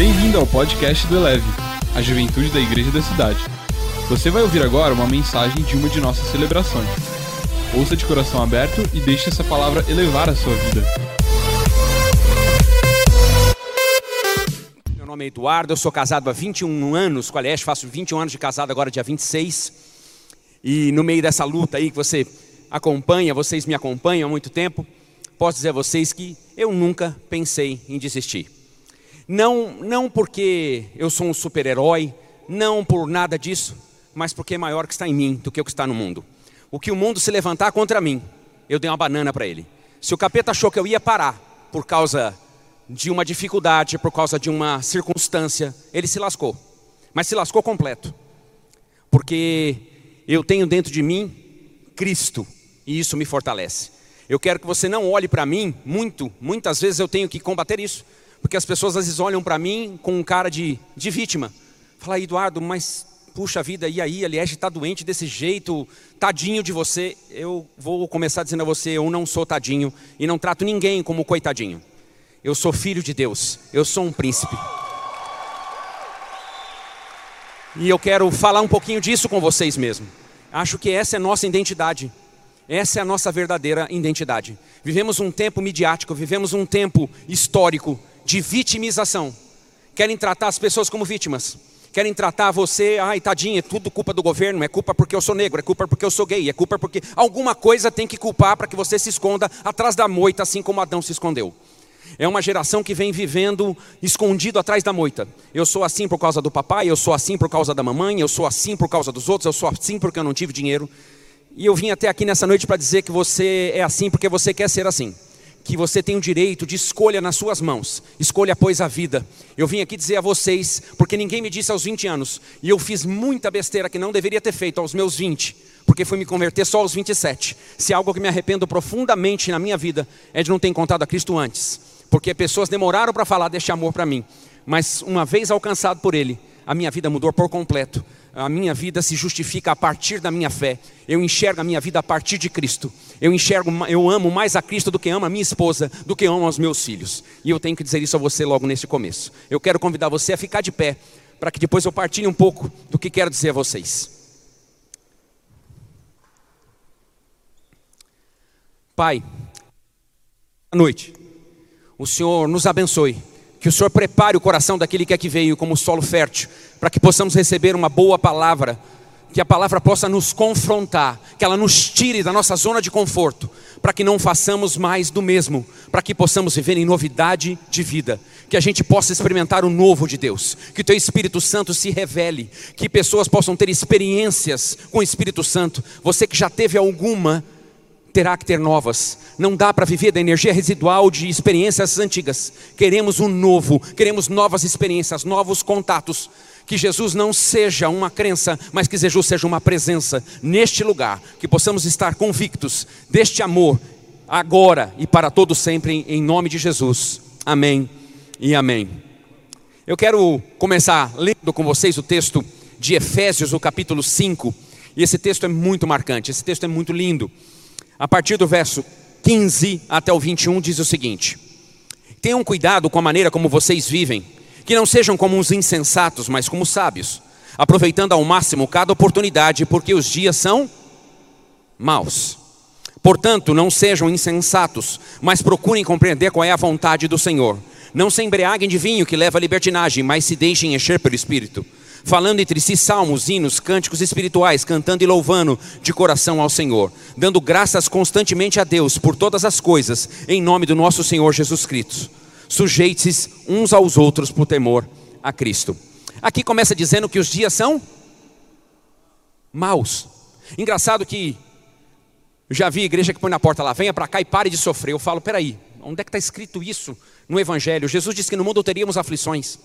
Bem-vindo ao podcast do Eleve, a juventude da igreja da cidade. Você vai ouvir agora uma mensagem de uma de nossas celebrações. Ouça de coração aberto e deixe essa palavra elevar a sua vida. Meu nome é Eduardo, eu sou casado há 21 anos com a Leste, faço 21 anos de casado agora, dia 26. E no meio dessa luta aí que você acompanha, vocês me acompanham há muito tempo, posso dizer a vocês que eu nunca pensei em desistir. Não, não porque eu sou um super-herói, não por nada disso, mas porque é maior que está em mim do que o que está no mundo. O que o mundo se levantar contra mim, eu dei uma banana para ele. Se o capeta achou que eu ia parar por causa de uma dificuldade, por causa de uma circunstância, ele se lascou. Mas se lascou completo. Porque eu tenho dentro de mim Cristo e isso me fortalece. Eu quero que você não olhe para mim muito, muitas vezes eu tenho que combater isso, porque as pessoas às vezes olham para mim com um cara de, de vítima. Fala, Eduardo, mas puxa vida, e aí, aliás, está doente desse jeito, tadinho de você. Eu vou começar dizendo a você: eu não sou tadinho e não trato ninguém como coitadinho. Eu sou filho de Deus, eu sou um príncipe. E eu quero falar um pouquinho disso com vocês mesmo. Acho que essa é a nossa identidade. Essa é a nossa verdadeira identidade. Vivemos um tempo midiático, vivemos um tempo histórico de vitimização. Querem tratar as pessoas como vítimas. Querem tratar você, ai tadinha, é tudo culpa do governo, é culpa porque eu sou negro, é culpa porque eu sou gay, é culpa porque alguma coisa tem que culpar para que você se esconda atrás da moita, assim como Adão se escondeu. É uma geração que vem vivendo escondido atrás da moita. Eu sou assim por causa do papai, eu sou assim por causa da mamãe, eu sou assim por causa dos outros, eu sou assim porque eu não tive dinheiro. E eu vim até aqui nessa noite para dizer que você é assim porque você quer ser assim. Que você tem o direito de escolha nas suas mãos. Escolha, pois, a vida. Eu vim aqui dizer a vocês, porque ninguém me disse aos 20 anos, e eu fiz muita besteira que não deveria ter feito aos meus 20, porque fui me converter só aos 27. Se algo que me arrependo profundamente na minha vida é de não ter encontrado a Cristo antes. Porque pessoas demoraram para falar deste amor para mim. Mas uma vez alcançado por Ele, a minha vida mudou por completo a minha vida se justifica a partir da minha fé. Eu enxergo a minha vida a partir de Cristo. Eu enxergo, eu amo mais a Cristo do que amo a minha esposa, do que amo aos meus filhos. E eu tenho que dizer isso a você logo nesse começo. Eu quero convidar você a ficar de pé, para que depois eu partilhe um pouco do que quero dizer a vocês. Pai, boa noite. O Senhor nos abençoe. Que o Senhor prepare o coração daquele que aqui veio como solo fértil, para que possamos receber uma boa palavra, que a palavra possa nos confrontar, que ela nos tire da nossa zona de conforto, para que não façamos mais do mesmo, para que possamos viver em novidade de vida, que a gente possa experimentar o novo de Deus, que o Teu Espírito Santo se revele, que pessoas possam ter experiências com o Espírito Santo. Você que já teve alguma, terá que ter novas. Não dá para viver da energia residual de experiências antigas. Queremos um novo, queremos novas experiências, novos contatos. Que Jesus não seja uma crença, mas que Jesus seja uma presença neste lugar. Que possamos estar convictos deste amor, agora e para todo sempre, em nome de Jesus. Amém e amém. Eu quero começar lendo com vocês o texto de Efésios, o capítulo 5. E esse texto é muito marcante, esse texto é muito lindo a partir do verso 15 até o 21, diz o seguinte: Tenham cuidado com a maneira como vocês vivem, que não sejam como uns insensatos, mas como sábios, aproveitando ao máximo cada oportunidade, porque os dias são maus. Portanto, não sejam insensatos, mas procurem compreender qual é a vontade do Senhor. Não se embriaguem de vinho que leva à libertinagem, mas se deixem encher pelo Espírito falando entre si salmos, hinos, cânticos espirituais, cantando e louvando de coração ao Senhor, dando graças constantemente a Deus por todas as coisas, em nome do nosso Senhor Jesus Cristo. Sujeite-se uns aos outros por temor a Cristo. Aqui começa dizendo que os dias são maus. Engraçado que já vi igreja que põe na porta lá, venha para cá e pare de sofrer. Eu falo, peraí, onde é que está escrito isso no Evangelho? Jesus disse que no mundo teríamos aflições.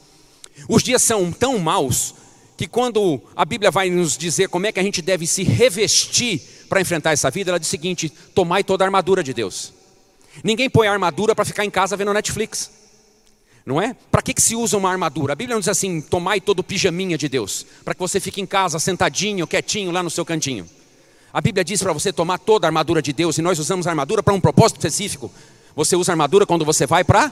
Os dias são tão maus que quando a Bíblia vai nos dizer como é que a gente deve se revestir para enfrentar essa vida, ela diz o seguinte: tomai toda a armadura de Deus. Ninguém põe a armadura para ficar em casa vendo Netflix. Não é? Para que, que se usa uma armadura? A Bíblia não diz assim: tomai todo o pijaminha de Deus, para que você fique em casa sentadinho, quietinho, lá no seu cantinho. A Bíblia diz para você tomar toda a armadura de Deus, e nós usamos a armadura para um propósito específico. Você usa a armadura quando você vai para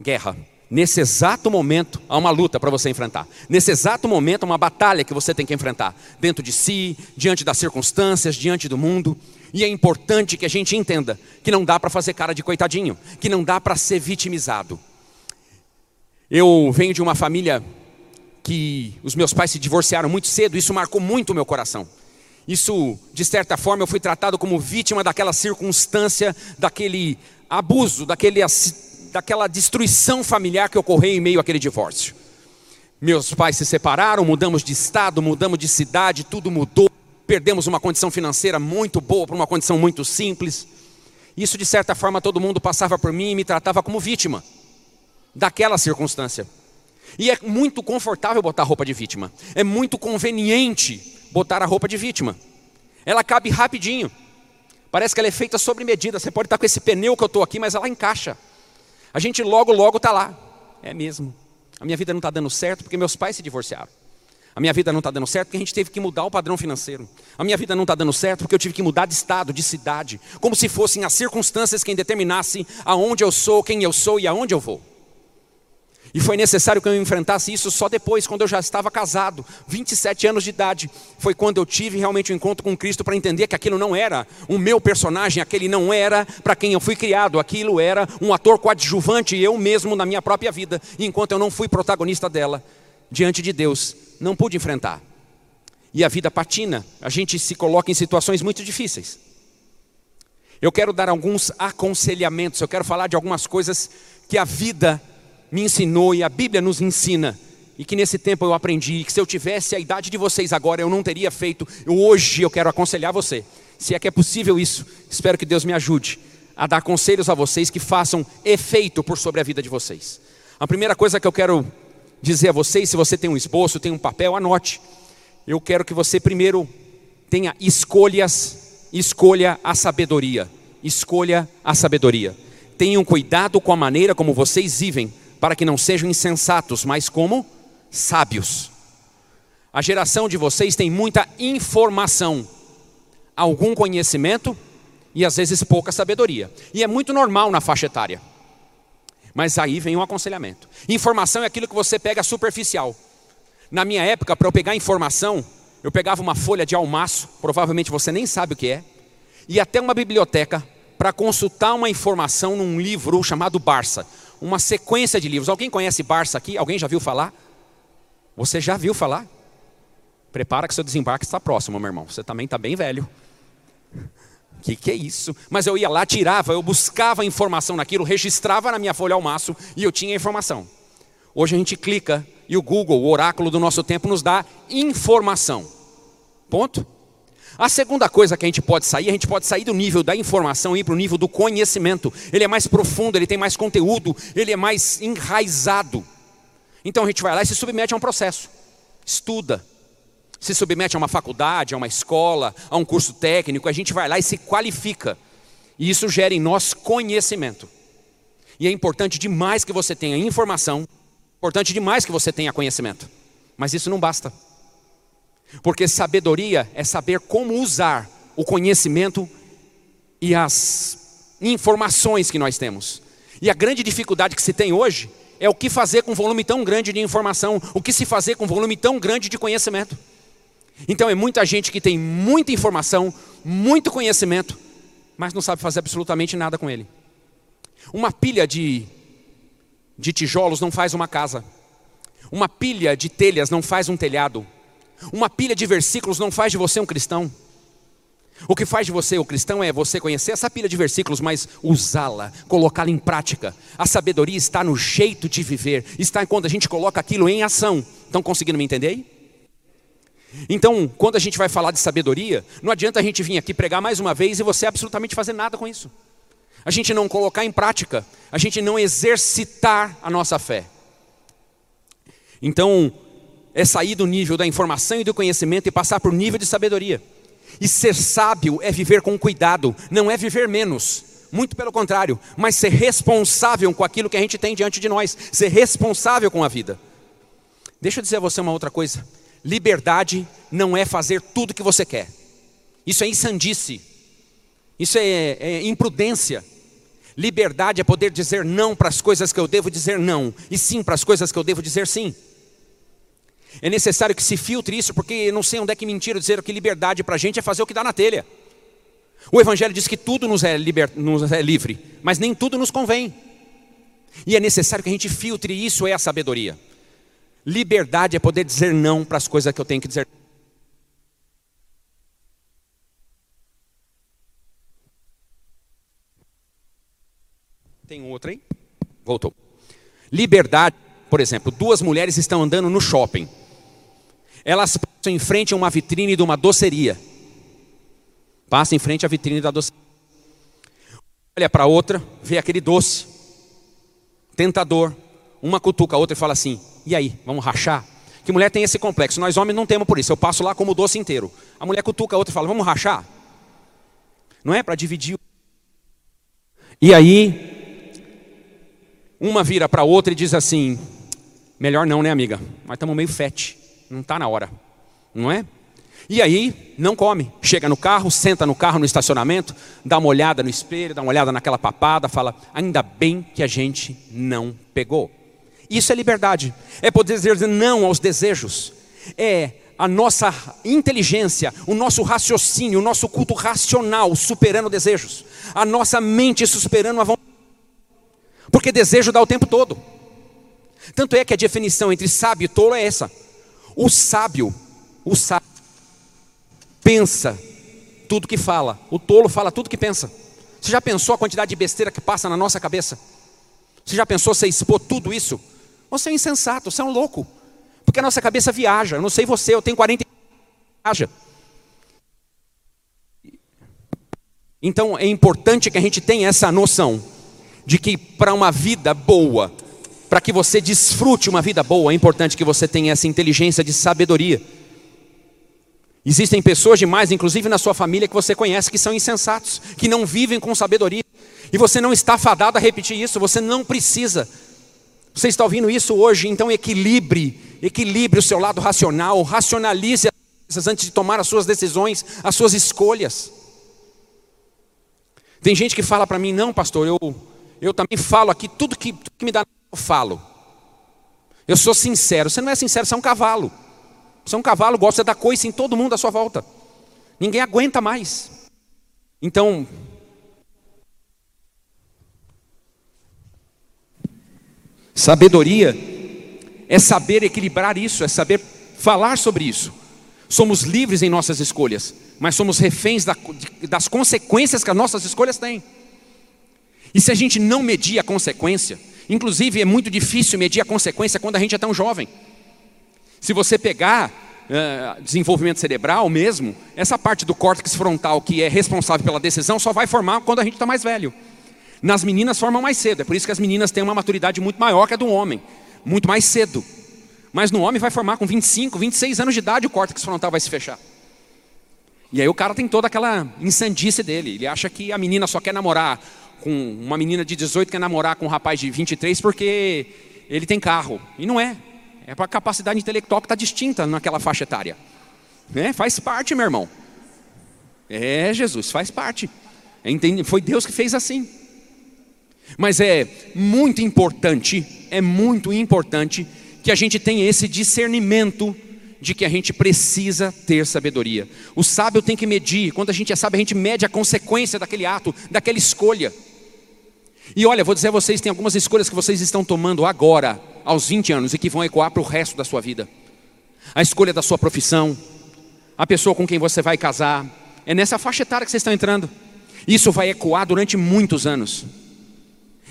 guerra. Nesse exato momento, há uma luta para você enfrentar. Nesse exato momento, há uma batalha que você tem que enfrentar. Dentro de si, diante das circunstâncias, diante do mundo. E é importante que a gente entenda que não dá para fazer cara de coitadinho, que não dá para ser vitimizado. Eu venho de uma família que os meus pais se divorciaram muito cedo, isso marcou muito o meu coração. Isso, de certa forma, eu fui tratado como vítima daquela circunstância, daquele abuso, daquele, daquela destruição familiar que ocorreu em meio àquele divórcio. Meus pais se separaram, mudamos de estado, mudamos de cidade, tudo mudou. Perdemos uma condição financeira muito boa para uma condição muito simples. Isso, de certa forma, todo mundo passava por mim e me tratava como vítima daquela circunstância. E é muito confortável botar roupa de vítima. É muito conveniente botar a roupa de vítima. Ela cabe rapidinho. Parece que ela é feita sobre medida. Você pode estar com esse pneu que eu estou aqui, mas ela encaixa. A gente logo, logo está lá. É mesmo. A minha vida não está dando certo porque meus pais se divorciaram. A minha vida não está dando certo porque a gente teve que mudar o padrão financeiro. A minha vida não está dando certo porque eu tive que mudar de estado, de cidade. Como se fossem as circunstâncias quem determinasse aonde eu sou, quem eu sou e aonde eu vou. E foi necessário que eu enfrentasse isso só depois, quando eu já estava casado, 27 anos de idade. Foi quando eu tive realmente um encontro com Cristo para entender que aquilo não era o meu personagem, aquele não era para quem eu fui criado, aquilo era um ator coadjuvante, eu mesmo na minha própria vida. Enquanto eu não fui protagonista dela, diante de Deus, não pude enfrentar. E a vida patina, a gente se coloca em situações muito difíceis. Eu quero dar alguns aconselhamentos, eu quero falar de algumas coisas que a vida me ensinou e a Bíblia nos ensina, e que nesse tempo eu aprendi, e que se eu tivesse a idade de vocês agora eu não teria feito, eu, hoje eu quero aconselhar você, se é que é possível isso, espero que Deus me ajude a dar conselhos a vocês que façam efeito por sobre a vida de vocês. A primeira coisa que eu quero dizer a vocês, se você tem um esboço, tem um papel, anote. Eu quero que você primeiro tenha escolhas, escolha a sabedoria. Escolha a sabedoria. Tenham cuidado com a maneira como vocês vivem, para que não sejam insensatos, mas como sábios. A geração de vocês tem muita informação, algum conhecimento e às vezes pouca sabedoria. E é muito normal na faixa etária. Mas aí vem um aconselhamento. Informação é aquilo que você pega superficial. Na minha época, para eu pegar informação, eu pegava uma folha de almaço, provavelmente você nem sabe o que é, e até uma biblioteca para consultar uma informação num livro chamado Barça uma sequência de livros. Alguém conhece Barça aqui? Alguém já viu falar? Você já viu falar? Prepara que seu desembarque está próximo, meu irmão. Você também está bem velho. O que, que é isso? Mas eu ia lá, tirava, eu buscava informação naquilo, registrava na minha folha ao maço e eu tinha informação. Hoje a gente clica e o Google, o oráculo do nosso tempo, nos dá informação. Ponto. A segunda coisa que a gente pode sair, a gente pode sair do nível da informação e ir para o nível do conhecimento. Ele é mais profundo, ele tem mais conteúdo, ele é mais enraizado. Então a gente vai lá e se submete a um processo. Estuda. Se submete a uma faculdade, a uma escola, a um curso técnico, a gente vai lá e se qualifica. E isso gera em nós conhecimento. E é importante demais que você tenha informação, importante demais que você tenha conhecimento. Mas isso não basta. Porque sabedoria é saber como usar o conhecimento e as informações que nós temos. E a grande dificuldade que se tem hoje é o que fazer com um volume tão grande de informação, o que se fazer com um volume tão grande de conhecimento. Então é muita gente que tem muita informação, muito conhecimento, mas não sabe fazer absolutamente nada com ele. Uma pilha de, de tijolos não faz uma casa. Uma pilha de telhas não faz um telhado. Uma pilha de versículos não faz de você um cristão. O que faz de você o cristão é você conhecer essa pilha de versículos, mas usá-la, colocá-la em prática. A sabedoria está no jeito de viver, está quando a gente coloca aquilo em ação. Estão conseguindo me entender aí? Então, quando a gente vai falar de sabedoria, não adianta a gente vir aqui pregar mais uma vez e você absolutamente fazer nada com isso. A gente não colocar em prática, a gente não exercitar a nossa fé. Então, é sair do nível da informação e do conhecimento e passar para o nível de sabedoria. E ser sábio é viver com cuidado, não é viver menos. Muito pelo contrário, mas ser responsável com aquilo que a gente tem diante de nós, ser responsável com a vida. Deixa eu dizer a você uma outra coisa: liberdade não é fazer tudo o que você quer, isso é insandice, isso é, é imprudência. Liberdade é poder dizer não para as coisas que eu devo dizer não, e sim para as coisas que eu devo dizer sim. É necessário que se filtre isso, porque não sei onde é que mentira dizer que liberdade para a gente é fazer o que dá na telha. O Evangelho diz que tudo nos é, liber, nos é livre, mas nem tudo nos convém. E é necessário que a gente filtre isso, é a sabedoria. Liberdade é poder dizer não para as coisas que eu tenho que dizer. Tem outra aí? Voltou. Liberdade, por exemplo, duas mulheres estão andando no shopping. Elas passam em frente a uma vitrine de uma doceria. Passa em frente à vitrine da doceria. Olha para outra, vê aquele doce. Tentador. Uma cutuca a outra e fala assim: e aí, vamos rachar? Que mulher tem esse complexo. Nós homens não temos por isso. Eu passo lá como doce inteiro. A mulher cutuca a outra e fala: vamos rachar? Não é para dividir. E aí, uma vira para outra e diz assim: melhor não, né, amiga? Mas estamos meio fete. Não está na hora. Não é? E aí, não come. Chega no carro, senta no carro no estacionamento, dá uma olhada no espelho, dá uma olhada naquela papada, fala: ainda bem que a gente não pegou. Isso é liberdade. É poder dizer não aos desejos. É a nossa inteligência, o nosso raciocínio, o nosso culto racional superando desejos. A nossa mente superando a vontade. Porque desejo dá o tempo todo. Tanto é que a definição entre sábio e tolo é essa. O sábio, o sábio pensa tudo que fala. O tolo fala tudo que pensa. Você já pensou a quantidade de besteira que passa na nossa cabeça? Você já pensou você expor tudo isso? Você é insensato, você é um louco. Porque a nossa cabeça viaja. Eu não sei você, eu tenho 40 viaja. Então é importante que a gente tenha essa noção de que para uma vida boa, para que você desfrute uma vida boa, é importante que você tenha essa inteligência de sabedoria. Existem pessoas demais, inclusive na sua família, que você conhece, que são insensatos, que não vivem com sabedoria. E você não está fadado a repetir isso, você não precisa. Você está ouvindo isso hoje, então equilibre, equilibre o seu lado racional, racionalize as coisas antes de tomar as suas decisões, as suas escolhas. Tem gente que fala para mim, não, pastor, eu, eu também falo aqui, tudo que, tudo que me dá, eu falo. Eu sou sincero. Você não é sincero, você é um cavalo. Você é um cavalo, gosta de dar coice em todo mundo à sua volta. Ninguém aguenta mais. Então, Sabedoria é saber equilibrar isso, é saber falar sobre isso. Somos livres em nossas escolhas, mas somos reféns das consequências que as nossas escolhas têm. E se a gente não medir a consequência, inclusive é muito difícil medir a consequência quando a gente é tão jovem. Se você pegar uh, desenvolvimento cerebral mesmo, essa parte do córtex frontal que é responsável pela decisão só vai formar quando a gente está mais velho. Nas meninas formam mais cedo, é por isso que as meninas têm uma maturidade muito maior que a do homem, muito mais cedo. Mas no homem vai formar com 25, 26 anos de idade, o córtex frontal vai se fechar. E aí o cara tem toda aquela insandice dele. Ele acha que a menina só quer namorar com uma menina de 18 quer namorar com um rapaz de 23 porque ele tem carro. E não é. É para a capacidade intelectual que está distinta naquela faixa etária. É, faz parte, meu irmão. É, Jesus, faz parte. É, foi Deus que fez assim. Mas é muito importante, é muito importante que a gente tenha esse discernimento de que a gente precisa ter sabedoria. O sábio tem que medir, quando a gente é sábio, a gente mede a consequência daquele ato, daquela escolha. E olha, vou dizer a vocês, tem algumas escolhas que vocês estão tomando agora, aos 20 anos, e que vão ecoar para o resto da sua vida. A escolha da sua profissão, a pessoa com quem você vai casar, é nessa faixa etária que vocês estão entrando. Isso vai ecoar durante muitos anos.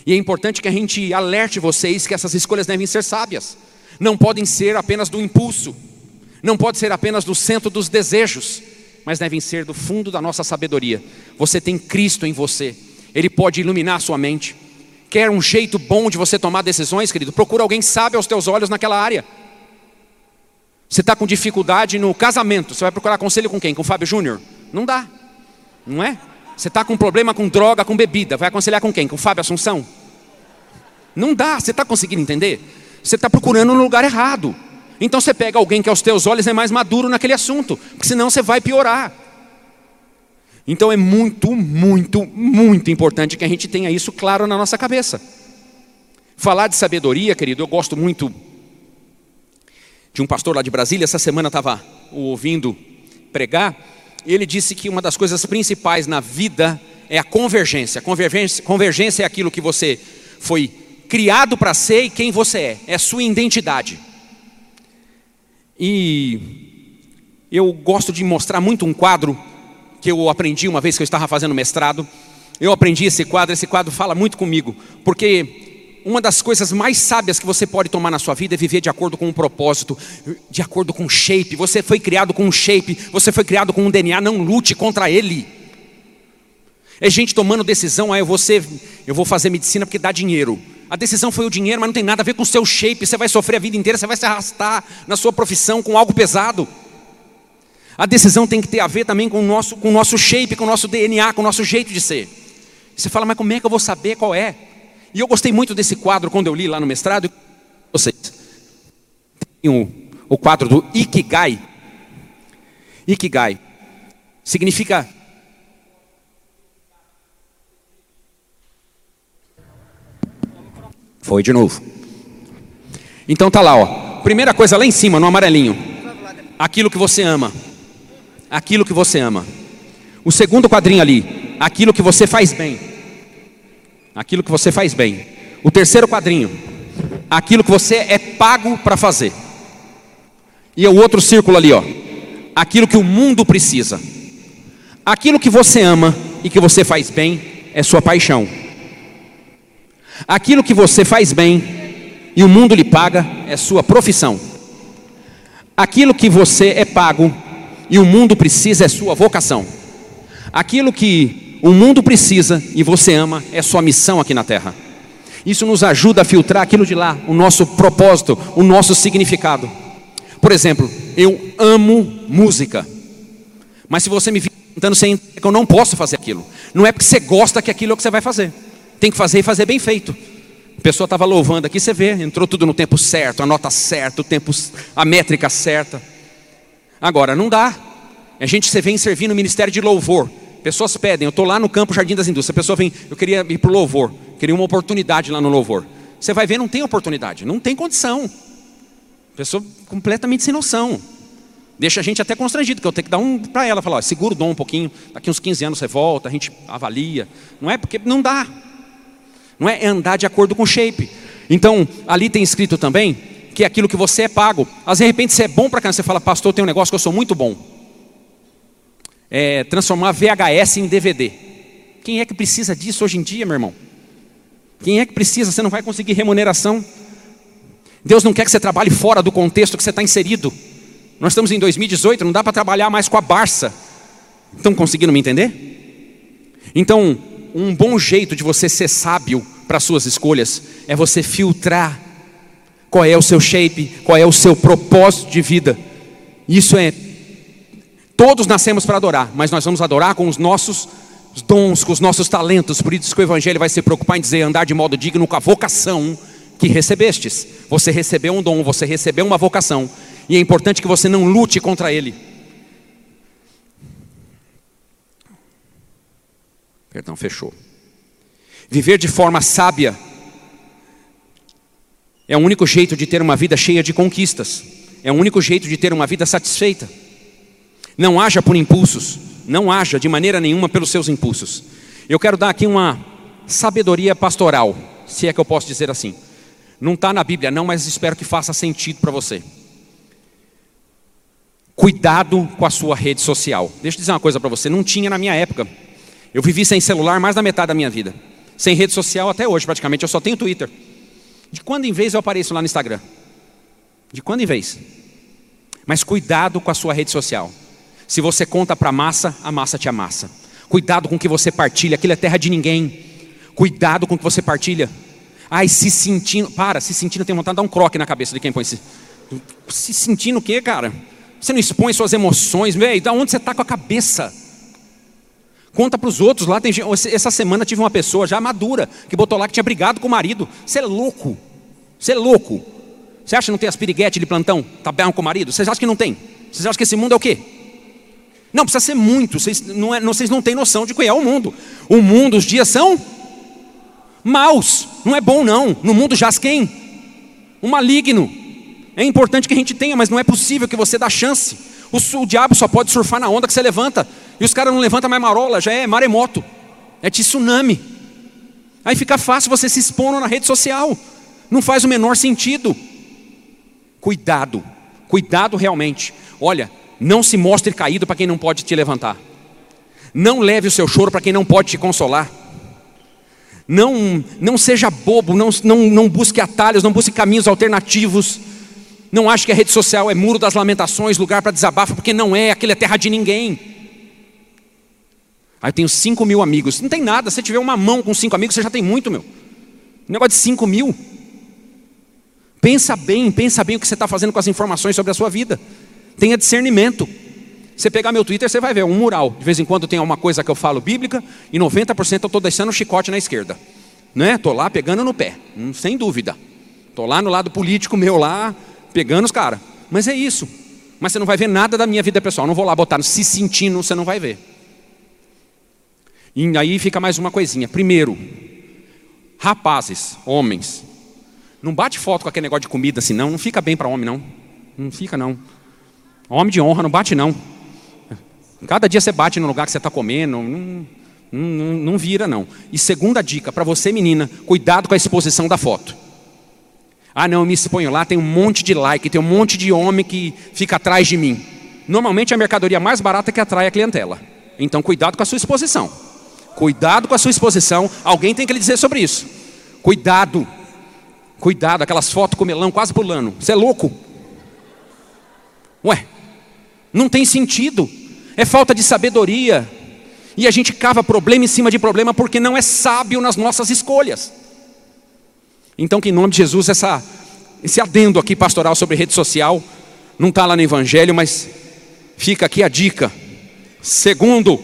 E é importante que a gente alerte vocês que essas escolhas devem ser sábias. Não podem ser apenas do impulso, não pode ser apenas do centro dos desejos, mas devem ser do fundo da nossa sabedoria. Você tem Cristo em você, Ele pode iluminar a sua mente. Quer um jeito bom de você tomar decisões, querido? Procura alguém sábio aos teus olhos naquela área. Você está com dificuldade no casamento, você vai procurar conselho com quem? Com o Fábio Júnior? Não dá, não é? Você está com problema com droga, com bebida, vai aconselhar com quem? Com o Fábio Assunção? Não dá, você está conseguindo entender? Você está procurando no lugar errado. Então você pega alguém que aos teus olhos é mais maduro naquele assunto, porque senão você vai piorar. Então é muito, muito, muito importante que a gente tenha isso claro na nossa cabeça. Falar de sabedoria, querido, eu gosto muito de um pastor lá de Brasília, essa semana estava ouvindo pregar, ele disse que uma das coisas principais na vida é a convergência. Convergência, convergência é aquilo que você foi criado para ser e quem você é, é a sua identidade. E eu gosto de mostrar muito um quadro que eu aprendi uma vez que eu estava fazendo mestrado. Eu aprendi esse quadro, esse quadro fala muito comigo, porque uma das coisas mais sábias que você pode tomar na sua vida é viver de acordo com um propósito, de acordo com um shape. Você foi criado com um shape, você foi criado com um DNA, não lute contra ele. É gente tomando decisão, ah, eu vou, ser, eu vou fazer medicina porque dá dinheiro. A decisão foi o dinheiro, mas não tem nada a ver com o seu shape. Você vai sofrer a vida inteira, você vai se arrastar na sua profissão com algo pesado. A decisão tem que ter a ver também com o nosso, com o nosso shape, com o nosso DNA, com o nosso jeito de ser. Você fala, mas como é que eu vou saber qual é? E eu gostei muito desse quadro quando eu li lá no mestrado. Vocês tem o, o quadro do Ikigai. Ikigai significa Foi de novo. Então tá lá, ó. Primeira coisa lá em cima, no amarelinho. Aquilo que você ama. Aquilo que você ama. O segundo quadrinho ali, aquilo que você faz bem. Aquilo que você faz bem. O terceiro quadrinho, aquilo que você é pago para fazer. E o outro círculo ali, ó. Aquilo que o mundo precisa. Aquilo que você ama e que você faz bem é sua paixão. Aquilo que você faz bem e o mundo lhe paga é sua profissão. Aquilo que você é pago e o mundo precisa é sua vocação. Aquilo que o mundo precisa e você ama é sua missão aqui na terra. Isso nos ajuda a filtrar aquilo de lá, o nosso propósito, o nosso significado. Por exemplo, eu amo música. Mas se você me vir perguntando, você que eu não posso fazer aquilo. Não é porque você gosta que aquilo é o que você vai fazer tem que fazer e fazer bem feito. A pessoa estava louvando aqui, você vê, entrou tudo no tempo certo, a nota certa, o tempo, a métrica certa. Agora, não dá. A gente você vem servir no ministério de louvor. Pessoas pedem, eu estou lá no campo Jardim das Indústrias. A pessoa vem, eu queria ir para o louvor, queria uma oportunidade lá no louvor. Você vai ver, não tem oportunidade, não tem condição. Pessoa completamente sem noção. Deixa a gente até constrangido, que eu tenho que dar um para ela, falar, ó, segura o dom um pouquinho, daqui uns 15 anos você volta, a gente avalia. Não é porque não dá não é? é andar de acordo com o shape. Então, ali tem escrito também que é aquilo que você é pago. Vezes, de repente, você é bom para cá, você fala, pastor, tem um negócio que eu sou muito bom. É transformar VHS em DVD. Quem é que precisa disso hoje em dia, meu irmão? Quem é que precisa? Você não vai conseguir remuneração. Deus não quer que você trabalhe fora do contexto que você está inserido. Nós estamos em 2018, não dá para trabalhar mais com a Barça. Estão conseguindo me entender? Então, um bom jeito de você ser sábio para suas escolhas é você filtrar qual é o seu shape, qual é o seu propósito de vida. Isso é todos nascemos para adorar, mas nós vamos adorar com os nossos dons, com os nossos talentos. Por isso que o evangelho vai se preocupar em dizer andar de modo digno com a vocação que recebestes. Você recebeu um dom, você recebeu uma vocação, e é importante que você não lute contra ele. Perdão, fechou. Viver de forma sábia é o único jeito de ter uma vida cheia de conquistas. É o único jeito de ter uma vida satisfeita. Não haja por impulsos, não haja de maneira nenhuma pelos seus impulsos. Eu quero dar aqui uma sabedoria pastoral, se é que eu posso dizer assim. Não está na Bíblia, não, mas espero que faça sentido para você. Cuidado com a sua rede social. Deixa eu dizer uma coisa para você: não tinha na minha época. Eu vivi sem celular mais da metade da minha vida. Sem rede social até hoje, praticamente. Eu só tenho Twitter. De quando em vez eu apareço lá no Instagram? De quando em vez? Mas cuidado com a sua rede social. Se você conta para a massa, a massa te amassa. Cuidado com o que você partilha, aquilo é terra de ninguém. Cuidado com o que você partilha. Ai, se sentindo. Para, se sentindo, tem vontade de dar um croque na cabeça de quem põe esse. Se sentindo o quê, cara? Você não expõe suas emoções, velho. Da onde você está com a cabeça? Conta para os outros lá. Tem, essa semana tive uma pessoa já madura que botou lá que tinha brigado com o marido. Você é louco. Você é louco. Você acha que não tem as piriguetes de plantão? Tá bem com o marido? Vocês acham que não tem? Vocês acham que esse mundo é o quê? Não precisa ser muito, vocês não, é, não, vocês não têm noção de que é o mundo. O mundo, os dias são maus, não é bom não. No mundo jaz quem? Um maligno. É importante que a gente tenha, mas não é possível que você dá chance. O, o diabo só pode surfar na onda que você levanta. E os caras não levantam mais marola, já é maremoto. É tsunami. Aí fica fácil você se expor na rede social. Não faz o menor sentido. Cuidado, cuidado realmente. Olha, não se mostre caído para quem não pode te levantar. Não leve o seu choro para quem não pode te consolar. Não, não seja bobo, não, não, não busque atalhos, não busque caminhos alternativos. Não ache que a rede social é muro das lamentações, lugar para desabafo, porque não é, aquele é terra de ninguém. Aí eu tenho 5 mil amigos. Não tem nada, se tiver uma mão com cinco amigos, você já tem muito, meu. negócio de 5 mil. Pensa bem, pensa bem o que você está fazendo com as informações sobre a sua vida. Tenha discernimento. Você pegar meu Twitter, você vai ver um mural. De vez em quando tem alguma coisa que eu falo bíblica e 90% eu estou deixando o chicote na esquerda. Né? Estou lá pegando no pé, hum, sem dúvida. Estou lá no lado político meu lá, pegando os caras. Mas é isso. Mas você não vai ver nada da minha vida pessoal. Não vou lá botar se sentindo, você não vai ver. E aí fica mais uma coisinha. Primeiro, rapazes, homens, não bate foto com aquele negócio de comida assim, não. Não fica bem para homem, não. Não fica, não. Homem de honra, não bate, não. Cada dia você bate no lugar que você está comendo. Não, não, não vira, não. E segunda dica, para você, menina, cuidado com a exposição da foto. Ah, não, eu me exponho lá, tem um monte de like, tem um monte de homem que fica atrás de mim. Normalmente é a mercadoria mais barata que atrai a clientela. Então, cuidado com a sua exposição. Cuidado com a sua exposição. Alguém tem que lhe dizer sobre isso. Cuidado. Cuidado, aquelas fotos com melão quase pulando. Você é louco? Ué, não tem sentido. É falta de sabedoria. E a gente cava problema em cima de problema porque não é sábio nas nossas escolhas. Então, que em nome de Jesus, essa, esse adendo aqui pastoral sobre rede social, não está lá no Evangelho, mas fica aqui a dica. Segundo,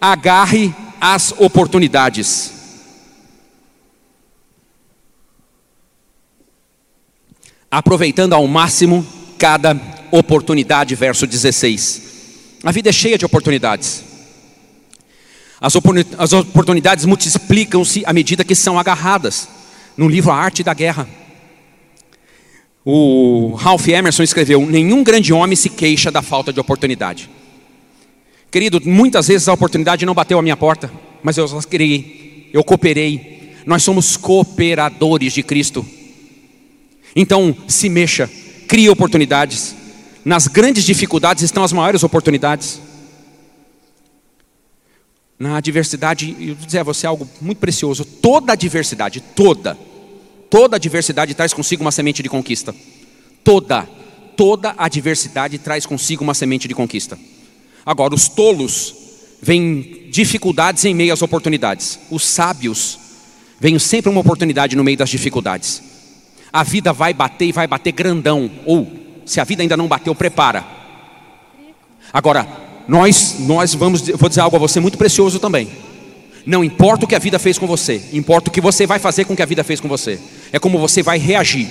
agarre as oportunidades. aproveitando ao máximo cada oportunidade, verso 16. A vida é cheia de oportunidades. As, oportunidades multiplicam-se à medida que são agarradas. No livro A Arte da Guerra, o Ralph Emerson escreveu: Nenhum grande homem se queixa da falta de oportunidade. Querido, muitas vezes a oportunidade não bateu à minha porta, mas eu criei, eu cooperei. Nós somos cooperadores de Cristo. Então, se mexa, crie oportunidades. Nas grandes dificuldades estão as maiores oportunidades. Na adversidade, eu vou dizer a você algo muito precioso. Toda adversidade, toda, toda adversidade traz consigo uma semente de conquista. Toda, toda adversidade traz consigo uma semente de conquista. Agora, os tolos veem dificuldades em meio às oportunidades. Os sábios veem sempre uma oportunidade no meio das dificuldades a vida vai bater e vai bater grandão. Ou, se a vida ainda não bateu, prepara. Agora, nós, nós vamos, vou dizer algo a você muito precioso também. Não importa o que a vida fez com você, importa o que você vai fazer com o que a vida fez com você. É como você vai reagir.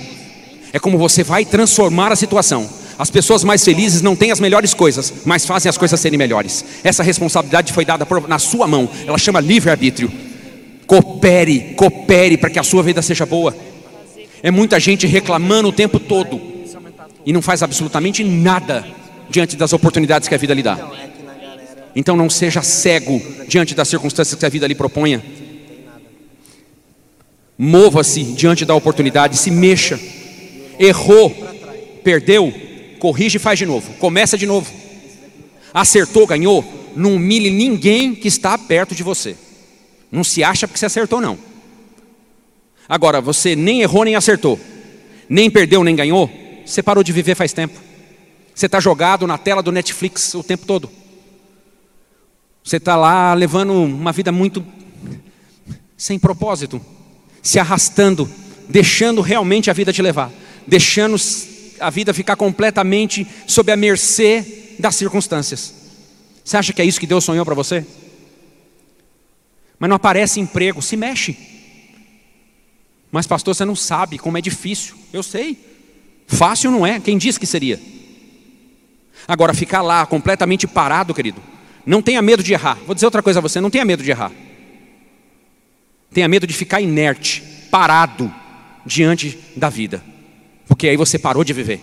É como você vai transformar a situação. As pessoas mais felizes não têm as melhores coisas, mas fazem as coisas serem melhores. Essa responsabilidade foi dada na sua mão. Ela chama livre-arbítrio. Coopere, coopere para que a sua vida seja boa. É muita gente reclamando o tempo todo e não faz absolutamente nada diante das oportunidades que a vida lhe dá. Então não seja cego diante das circunstâncias que a vida lhe proponha. Mova-se diante da oportunidade, se mexa. Errou, perdeu, corrige e faz de novo. Começa de novo. Acertou, ganhou. Não humilhe ninguém que está perto de você. Não se acha porque você acertou, não. Agora, você nem errou nem acertou, nem perdeu nem ganhou, você parou de viver faz tempo. Você está jogado na tela do Netflix o tempo todo. Você está lá levando uma vida muito sem propósito, se arrastando, deixando realmente a vida te levar, deixando a vida ficar completamente sob a mercê das circunstâncias. Você acha que é isso que Deus sonhou para você? Mas não aparece emprego, se mexe. Mas, pastor, você não sabe como é difícil. Eu sei. Fácil não é. Quem disse que seria? Agora, ficar lá completamente parado, querido, não tenha medo de errar. Vou dizer outra coisa a você: não tenha medo de errar. Tenha medo de ficar inerte, parado diante da vida, porque aí você parou de viver.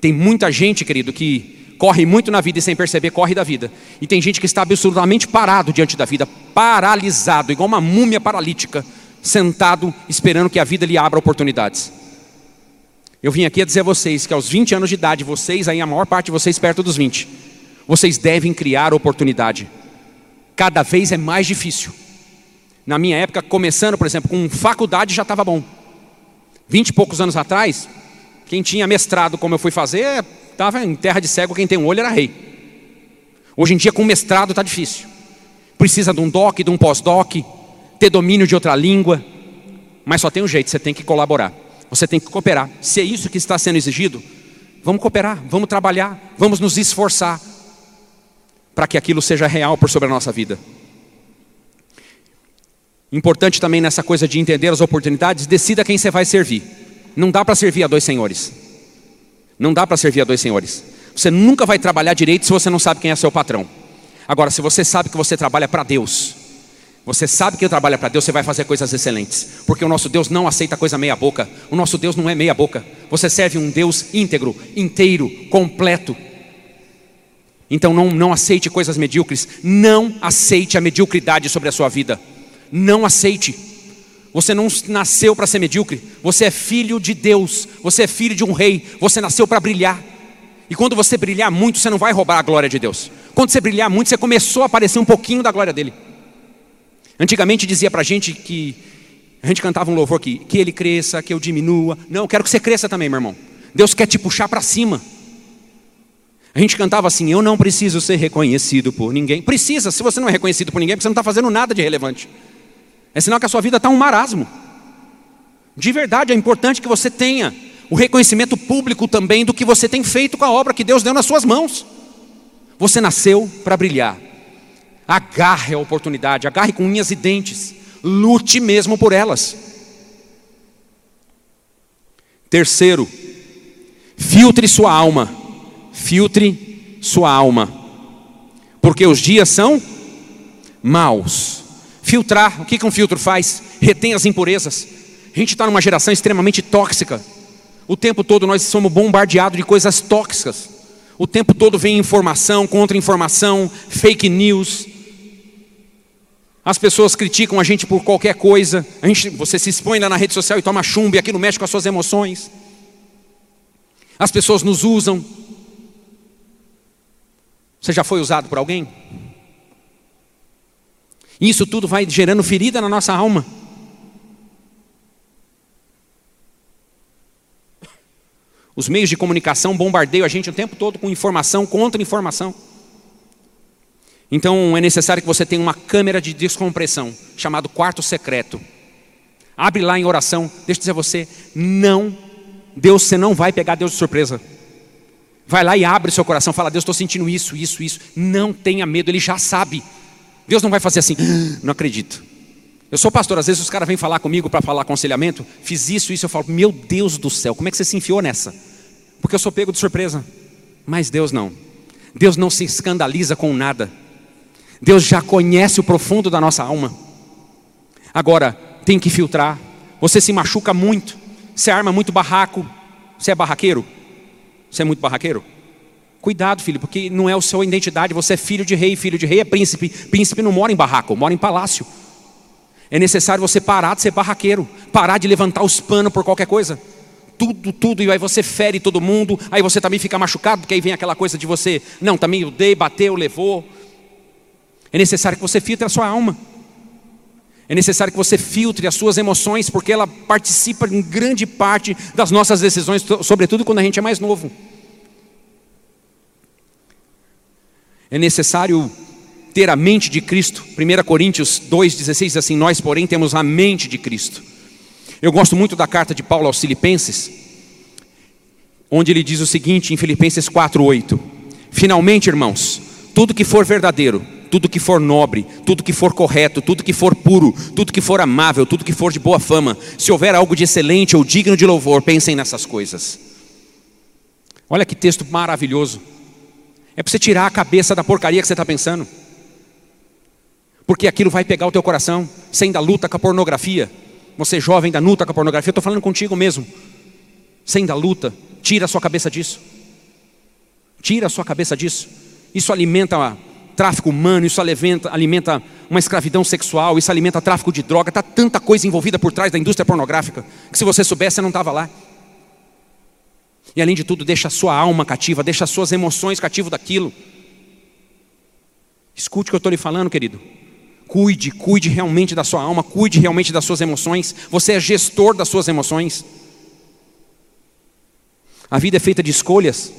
Tem muita gente, querido, que corre muito na vida e sem perceber corre da vida. E tem gente que está absolutamente parado diante da vida, paralisado, igual uma múmia paralítica, sentado esperando que a vida lhe abra oportunidades. Eu vim aqui a dizer a vocês que aos 20 anos de idade, vocês aí, a maior parte de vocês perto dos 20, vocês devem criar oportunidade. Cada vez é mais difícil. Na minha época, começando, por exemplo, com faculdade já estava bom. Vinte e poucos anos atrás, quem tinha mestrado como eu fui fazer, estava em terra de cego, quem tem um olho era rei. Hoje em dia, com mestrado está difícil. Precisa de um doc, de um pós-doc, ter domínio de outra língua. Mas só tem um jeito, você tem que colaborar. Você tem que cooperar. Se é isso que está sendo exigido, vamos cooperar, vamos trabalhar, vamos nos esforçar para que aquilo seja real por sobre a nossa vida. Importante também nessa coisa de entender as oportunidades, decida quem você vai servir. Não dá para servir a dois senhores. Não dá para servir a dois senhores. Você nunca vai trabalhar direito se você não sabe quem é seu patrão. Agora, se você sabe que você trabalha para Deus, você sabe que trabalha para Deus, você vai fazer coisas excelentes. Porque o nosso Deus não aceita coisa meia boca. O nosso Deus não é meia boca. Você serve um Deus íntegro, inteiro, completo. Então não, não aceite coisas medíocres. Não aceite a mediocridade sobre a sua vida. Não aceite. Você não nasceu para ser medíocre. Você é filho de Deus. Você é filho de um rei. Você nasceu para brilhar. E quando você brilhar muito, você não vai roubar a glória de Deus. Quando você brilhar muito, você começou a aparecer um pouquinho da glória dele. Antigamente dizia para a gente que a gente cantava um louvor aqui, que ele cresça, que eu diminua. Não, eu quero que você cresça também, meu irmão. Deus quer te puxar para cima. A gente cantava assim: Eu não preciso ser reconhecido por ninguém. Precisa, se você não é reconhecido por ninguém, porque você não está fazendo nada de relevante. É sinal que a sua vida está um marasmo. De verdade, é importante que você tenha o reconhecimento público também do que você tem feito com a obra que Deus deu nas suas mãos. Você nasceu para brilhar. Agarre a oportunidade, agarre com unhas e dentes, lute mesmo por elas. Terceiro, filtre sua alma, filtre sua alma, porque os dias são maus. Filtrar, o que, que um filtro faz? Retém as impurezas. A gente está numa geração extremamente tóxica. O tempo todo nós somos bombardeados de coisas tóxicas. O tempo todo vem informação, contra-informação, fake news. As pessoas criticam a gente por qualquer coisa. A gente, você se expõe lá na rede social e toma chumbo e aquilo mexe com as suas emoções. As pessoas nos usam. Você já foi usado por alguém? Isso tudo vai gerando ferida na nossa alma. Os meios de comunicação bombardeiam a gente o tempo todo com informação, contra-informação. Então é necessário que você tenha uma câmera de descompressão, chamado quarto secreto. Abre lá em oração, deixa eu dizer a você, não, Deus, você não vai pegar Deus de surpresa. Vai lá e abre seu coração, fala, Deus, estou sentindo isso, isso, isso. Não tenha medo, Ele já sabe. Deus não vai fazer assim, ah, não acredito. Eu sou pastor, às vezes os caras vêm falar comigo para falar aconselhamento, fiz isso, isso, eu falo, meu Deus do céu, como é que você se enfiou nessa? Porque eu sou pego de surpresa. Mas Deus não. Deus não se escandaliza com nada. Deus já conhece o profundo da nossa alma. Agora, tem que filtrar. Você se machuca muito, você arma muito barraco. Você é barraqueiro? Você é muito barraqueiro? Cuidado, filho, porque não é a sua identidade. Você é filho de rei, filho de rei é príncipe. Príncipe não mora em barraco, mora em palácio. É necessário você parar de ser barraqueiro, parar de levantar os panos por qualquer coisa. Tudo, tudo, e aí você fere todo mundo, aí você também fica machucado, porque aí vem aquela coisa de você, não, também eu dei, bateu, levou. É necessário que você filtre a sua alma. É necessário que você filtre as suas emoções, porque ela participa em grande parte das nossas decisões, sobretudo quando a gente é mais novo. É necessário ter a mente de Cristo. 1 Coríntios 2,16 diz assim: Nós, porém, temos a mente de Cristo. Eu gosto muito da carta de Paulo aos Filipenses, onde ele diz o seguinte em Filipenses 4,8: Finalmente, irmãos, tudo que for verdadeiro, tudo que for nobre, tudo que for correto, tudo que for puro, tudo que for amável, tudo que for de boa fama, se houver algo de excelente ou digno de louvor, pensem nessas coisas. Olha que texto maravilhoso. É para você tirar a cabeça da porcaria que você está pensando. Porque aquilo vai pegar o teu coração. Você ainda luta com a pornografia. Você jovem ainda luta com a pornografia. Estou falando contigo mesmo. Você ainda luta. Tira a sua cabeça disso. Tira a sua cabeça disso. Isso alimenta tráfico humano, isso alimenta, alimenta uma escravidão sexual, isso alimenta tráfico de droga. Está tanta coisa envolvida por trás da indústria pornográfica que se você soubesse, você não estava lá. E além de tudo, deixa a sua alma cativa, deixa as suas emoções cativo daquilo. Escute o que eu estou lhe falando, querido. Cuide, cuide realmente da sua alma, cuide realmente das suas emoções. Você é gestor das suas emoções. A vida é feita de escolhas.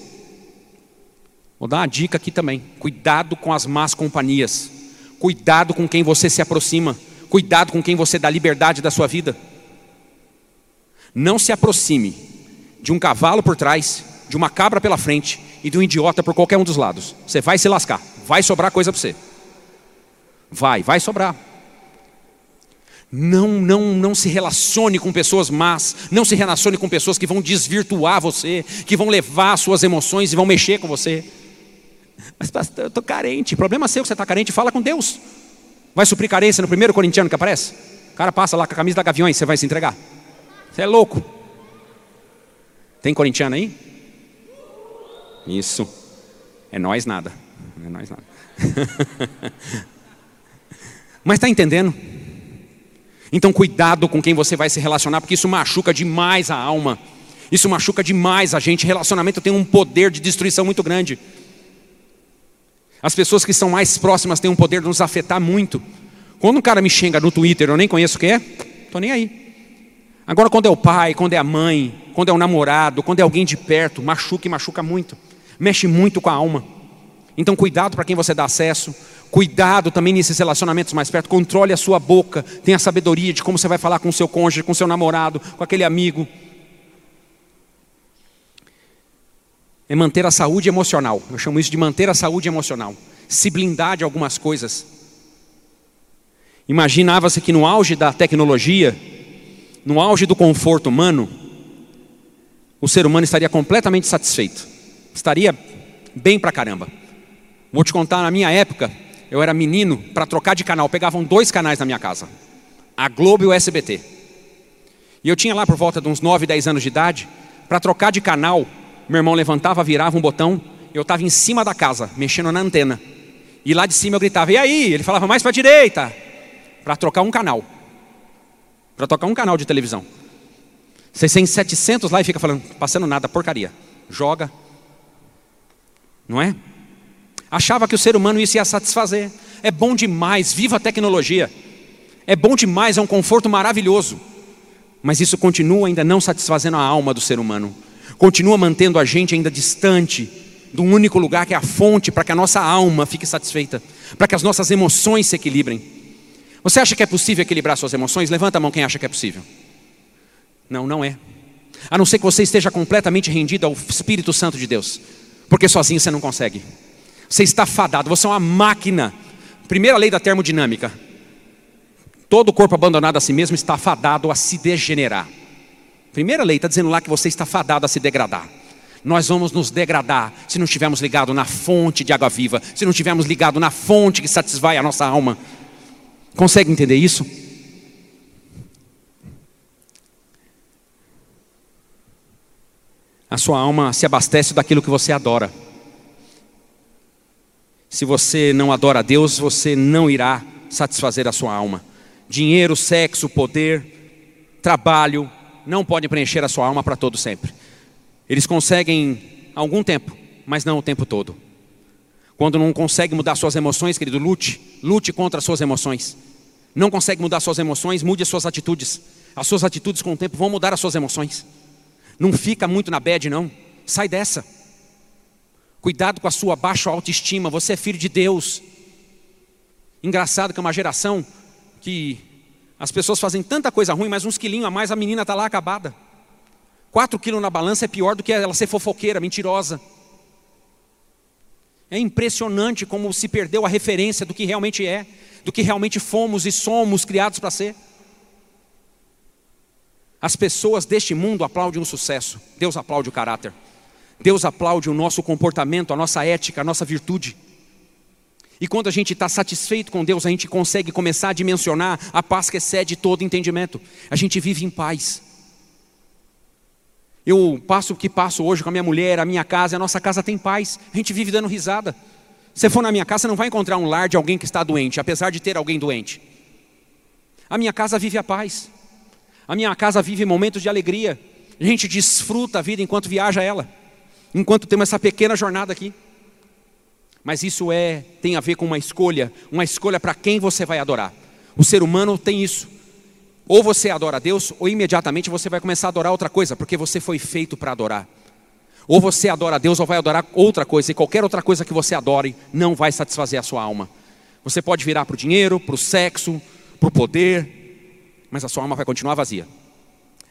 Vou dar uma dica aqui também. Cuidado com as más companhias. Cuidado com quem você se aproxima. Cuidado com quem você dá liberdade da sua vida. Não se aproxime de um cavalo por trás, de uma cabra pela frente e de um idiota por qualquer um dos lados. Você vai se lascar. Vai sobrar coisa para você. Vai, vai sobrar. Não, não, não se relacione com pessoas más, não se relacione com pessoas que vão desvirtuar você, que vão levar suas emoções e vão mexer com você. Mas pastor, eu estou carente. Problema seu que você está carente, fala com Deus. Vai suprir carência no primeiro corintiano que aparece? O cara passa lá com a camisa da Gaviões, você vai se entregar? Você é louco. Tem corintiano aí? Isso. É nós nada. É nós nada. Mas está entendendo? Então cuidado com quem você vai se relacionar, porque isso machuca demais a alma. Isso machuca demais a gente. Relacionamento tem um poder de destruição muito grande. As pessoas que são mais próximas têm um poder de nos afetar muito. Quando um cara me xinga no Twitter, eu nem conheço o que é, estou nem aí. Agora, quando é o pai, quando é a mãe, quando é o namorado, quando é alguém de perto, machuca e machuca muito. Mexe muito com a alma. Então, cuidado para quem você dá acesso. Cuidado também nesses relacionamentos mais perto. Controle a sua boca. Tenha sabedoria de como você vai falar com o seu cônjuge, com o seu namorado, com aquele amigo. É manter a saúde emocional. Eu chamo isso de manter a saúde emocional. Se blindar de algumas coisas. Imaginava-se que no auge da tecnologia, no auge do conforto humano, o ser humano estaria completamente satisfeito. Estaria bem pra caramba. Vou te contar, na minha época, eu era menino, para trocar de canal, pegavam dois canais na minha casa. A Globo e o SBT. E eu tinha lá por volta de uns 9, 10 anos de idade, para trocar de canal, meu irmão levantava, virava um botão, eu estava em cima da casa, mexendo na antena. E lá de cima eu gritava, e aí? Ele falava, mais para a direita, para trocar um canal. Para trocar um canal de televisão. Você tem 700 lá e fica falando, passando nada, porcaria. Joga. Não é? Achava que o ser humano isso ia satisfazer. É bom demais, viva a tecnologia. É bom demais, é um conforto maravilhoso. Mas isso continua ainda não satisfazendo a alma do ser humano continua mantendo a gente ainda distante do único lugar que é a fonte para que a nossa alma fique satisfeita, para que as nossas emoções se equilibrem. Você acha que é possível equilibrar suas emoções? Levanta a mão quem acha que é possível. Não, não é. A não ser que você esteja completamente rendido ao Espírito Santo de Deus, porque sozinho você não consegue. Você está fadado, você é uma máquina. Primeira lei da termodinâmica: todo corpo abandonado a si mesmo está fadado a se degenerar. Primeira lei está dizendo lá que você está fadado a se degradar. Nós vamos nos degradar se não estivermos ligados na fonte de água viva, se não estivermos ligados na fonte que satisfaz a nossa alma. Consegue entender isso? A sua alma se abastece daquilo que você adora. Se você não adora a Deus, você não irá satisfazer a sua alma. Dinheiro, sexo, poder, trabalho, não podem preencher a sua alma para todo sempre. Eles conseguem algum tempo, mas não o tempo todo. Quando não consegue mudar suas emoções, querido, lute, lute contra as suas emoções. Não consegue mudar suas emoções, mude as suas atitudes. As suas atitudes com o tempo vão mudar as suas emoções. Não fica muito na bad, não. Sai dessa. Cuidado com a sua baixa autoestima. Você é filho de Deus. Engraçado que é uma geração que as pessoas fazem tanta coisa ruim, mas uns quilinhos a mais, a menina está lá acabada. Quatro quilos na balança é pior do que ela ser fofoqueira, mentirosa. É impressionante como se perdeu a referência do que realmente é, do que realmente fomos e somos criados para ser. As pessoas deste mundo aplaudem o sucesso, Deus aplaude o caráter. Deus aplaude o nosso comportamento, a nossa ética, a nossa virtude. E quando a gente está satisfeito com Deus, a gente consegue começar a dimensionar a paz que excede todo entendimento. A gente vive em paz. Eu passo o que passo hoje com a minha mulher, a minha casa, a nossa casa tem paz. A gente vive dando risada. Você for na minha casa, você não vai encontrar um lar de alguém que está doente, apesar de ter alguém doente. A minha casa vive a paz. A minha casa vive momentos de alegria. A gente desfruta a vida enquanto viaja ela. Enquanto temos essa pequena jornada aqui. Mas isso é tem a ver com uma escolha, uma escolha para quem você vai adorar. O ser humano tem isso. Ou você adora a Deus, ou imediatamente você vai começar a adorar outra coisa, porque você foi feito para adorar. Ou você adora a Deus, ou vai adorar outra coisa, e qualquer outra coisa que você adore não vai satisfazer a sua alma. Você pode virar para o dinheiro, para o sexo, para o poder, mas a sua alma vai continuar vazia.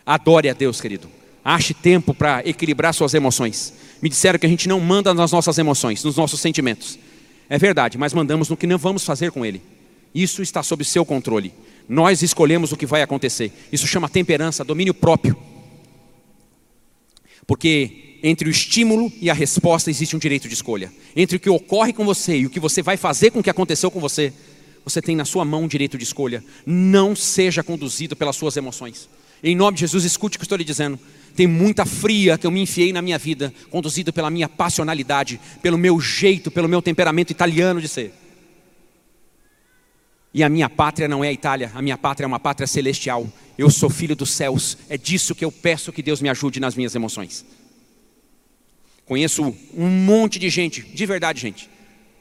Adore a Deus, querido. Ache tempo para equilibrar suas emoções. Me disseram que a gente não manda nas nossas emoções, nos nossos sentimentos. É verdade, mas mandamos no que não vamos fazer com ele. Isso está sob seu controle. Nós escolhemos o que vai acontecer. Isso chama temperança, domínio próprio. Porque entre o estímulo e a resposta existe um direito de escolha. Entre o que ocorre com você e o que você vai fazer com o que aconteceu com você, você tem na sua mão um direito de escolha. Não seja conduzido pelas suas emoções. Em nome de Jesus, escute o que estou lhe dizendo. Tem muita fria que eu me enfiei na minha vida, conduzido pela minha passionalidade, pelo meu jeito, pelo meu temperamento italiano de ser. E a minha pátria não é a Itália, a minha pátria é uma pátria celestial. Eu sou filho dos céus. É disso que eu peço que Deus me ajude nas minhas emoções. Conheço um monte de gente, de verdade, gente.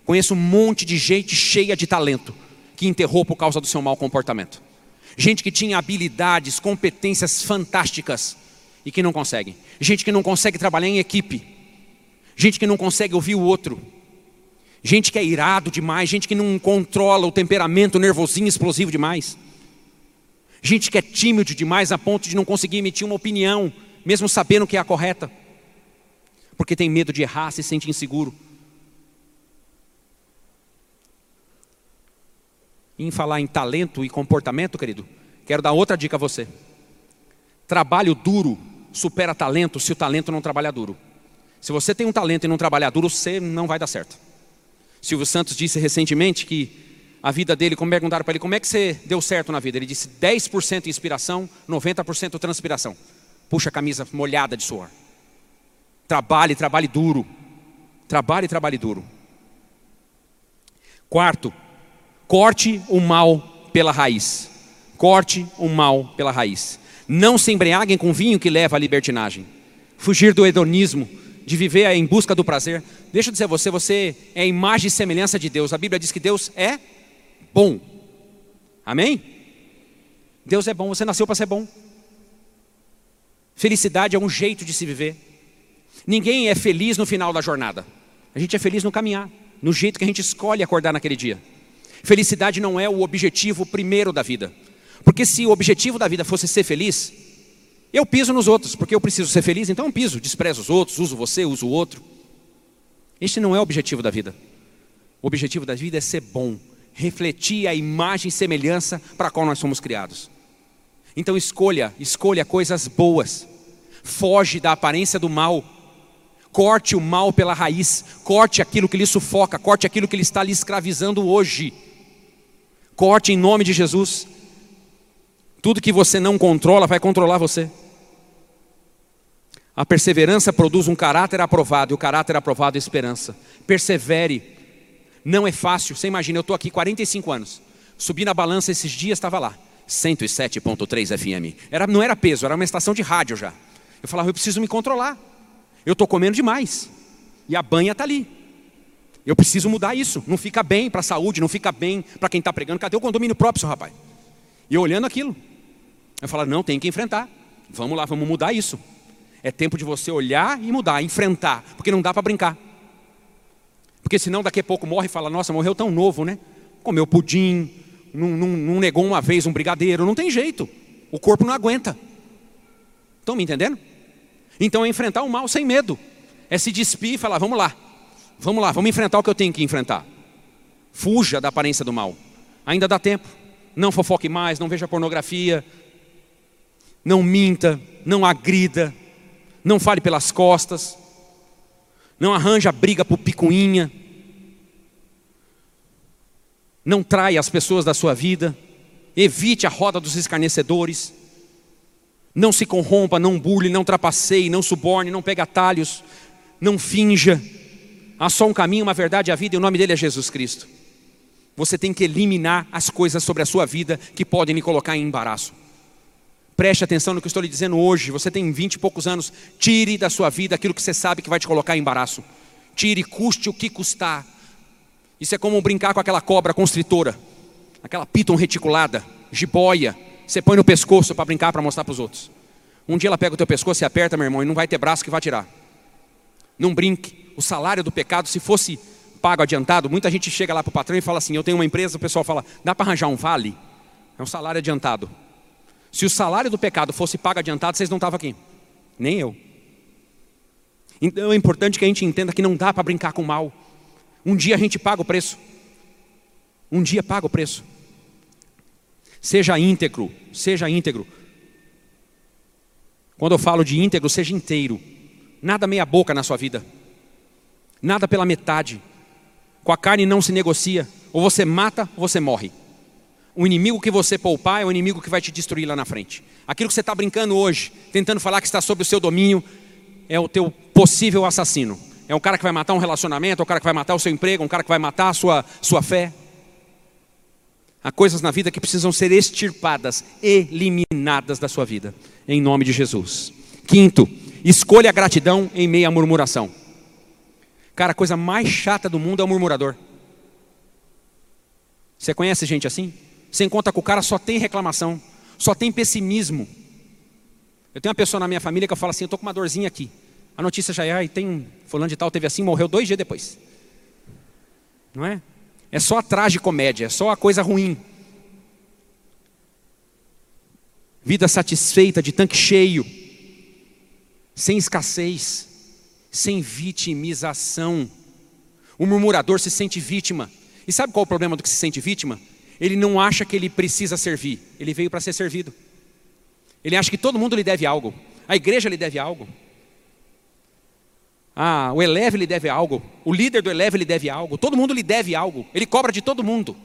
Conheço um monte de gente cheia de talento que enterrou por causa do seu mau comportamento. Gente que tinha habilidades, competências fantásticas, e que não consegue. Gente que não consegue trabalhar em equipe. Gente que não consegue ouvir o outro. Gente que é irado demais, gente que não controla o temperamento nervosinho, explosivo demais. Gente que é tímido demais a ponto de não conseguir emitir uma opinião, mesmo sabendo que é a correta. Porque tem medo de errar, se sente inseguro. Em falar em talento e comportamento, querido, quero dar outra dica a você. Trabalho duro supera talento se o talento não trabalhar duro. Se você tem um talento e não trabalhar duro, você não vai dar certo. Silvio Santos disse recentemente que a vida dele, como perguntaram para ele, como é que você deu certo na vida? Ele disse 10% inspiração, 90% transpiração. Puxa a camisa molhada de suor. Trabalhe, trabalhe duro. Trabalhe, trabalhe duro. Quarto, corte o mal pela raiz. Corte o mal pela raiz. Não se embriaguem com vinho que leva à libertinagem. Fugir do hedonismo, de viver em busca do prazer. Deixa eu dizer a você, você é imagem e semelhança de Deus. A Bíblia diz que Deus é bom. Amém? Deus é bom, você nasceu para ser bom. Felicidade é um jeito de se viver. Ninguém é feliz no final da jornada. A gente é feliz no caminhar, no jeito que a gente escolhe acordar naquele dia. Felicidade não é o objetivo primeiro da vida. Porque se o objetivo da vida fosse ser feliz, eu piso nos outros, porque eu preciso ser feliz, então eu piso, desprezo os outros, uso você, uso o outro. Este não é o objetivo da vida. O objetivo da vida é ser bom, refletir a imagem e semelhança para a qual nós somos criados. Então escolha, escolha coisas boas. Foge da aparência do mal. Corte o mal pela raiz, corte aquilo que lhe sufoca, corte aquilo que lhe está lhe escravizando hoje. Corte em nome de Jesus. Tudo que você não controla vai controlar você. A perseverança produz um caráter aprovado, e o caráter aprovado é esperança. Persevere. Não é fácil. Você imagina, eu estou aqui 45 anos. Subi na balança esses dias, estava lá. 107.3 FM. Era, não era peso, era uma estação de rádio já. Eu falava, eu preciso me controlar. Eu estou comendo demais. E a banha está ali. Eu preciso mudar isso. Não fica bem para a saúde, não fica bem para quem está pregando. Cadê o condomínio próprio, seu rapaz? E eu olhando aquilo. Eu falo, não, tem que enfrentar. Vamos lá, vamos mudar isso. É tempo de você olhar e mudar, enfrentar, porque não dá para brincar. Porque senão daqui a pouco morre e fala, nossa, morreu tão novo, né? Comeu pudim, não, não, não negou uma vez um brigadeiro, não tem jeito. O corpo não aguenta. Estão me entendendo? Então é enfrentar o mal sem medo. É se despir e falar, vamos lá. Vamos lá, vamos enfrentar o que eu tenho que enfrentar. Fuja da aparência do mal. Ainda dá tempo. Não fofoque mais, não veja pornografia, não minta, não agrida, não fale pelas costas. Não arranja briga por picuinha. Não trai as pessoas da sua vida. Evite a roda dos escarnecedores. Não se corrompa, não burle, não trapaceie, não suborne, não pegue atalhos, não finja. Há só um caminho, uma verdade a vida, e o nome dele é Jesus Cristo. Você tem que eliminar as coisas sobre a sua vida que podem lhe colocar em embaraço. Preste atenção no que eu estou lhe dizendo hoje. Você tem vinte e poucos anos. Tire da sua vida aquilo que você sabe que vai te colocar em embaraço. Tire, custe o que custar. Isso é como brincar com aquela cobra constritora, aquela piton reticulada, jiboia, você põe no pescoço para brincar, para mostrar para os outros. Um dia ela pega o teu pescoço e aperta, meu irmão, e não vai ter braço que vai tirar. Não brinque. O salário do pecado, se fosse pago adiantado, muita gente chega lá para o patrão e fala assim: Eu tenho uma empresa, o pessoal fala, dá para arranjar um vale? É um salário adiantado. Se o salário do pecado fosse pago adiantado, vocês não estavam aqui. Nem eu. Então é importante que a gente entenda que não dá para brincar com o mal. Um dia a gente paga o preço. Um dia paga o preço. Seja íntegro, seja íntegro. Quando eu falo de íntegro, seja inteiro. Nada meia boca na sua vida. Nada pela metade. Com a carne não se negocia. Ou você mata ou você morre. O inimigo que você poupar é o inimigo que vai te destruir lá na frente. Aquilo que você está brincando hoje, tentando falar que está sob o seu domínio, é o teu possível assassino. É um cara que vai matar um relacionamento, é um cara que vai matar o seu emprego, um cara que vai matar a sua, sua fé. Há coisas na vida que precisam ser extirpadas, eliminadas da sua vida, em nome de Jesus. Quinto, escolha a gratidão em meio à murmuração. Cara, a coisa mais chata do mundo é o murmurador. Você conhece gente assim? Você encontra com o cara, só tem reclamação, só tem pessimismo. Eu tenho uma pessoa na minha família que eu falo assim: eu estou com uma dorzinha aqui. A notícia já é, e tem um fulano de tal, teve assim, morreu dois dias depois. Não é? É só a tragicomédia, é só a coisa ruim. Vida satisfeita, de tanque cheio, sem escassez, sem vitimização. O murmurador se sente vítima. E sabe qual é o problema do que se sente vítima? Ele não acha que ele precisa servir, ele veio para ser servido. Ele acha que todo mundo lhe deve algo, a igreja lhe deve algo, ah, o Eleve lhe deve algo, o líder do Eleve lhe deve algo, todo mundo lhe deve algo, ele cobra de todo mundo.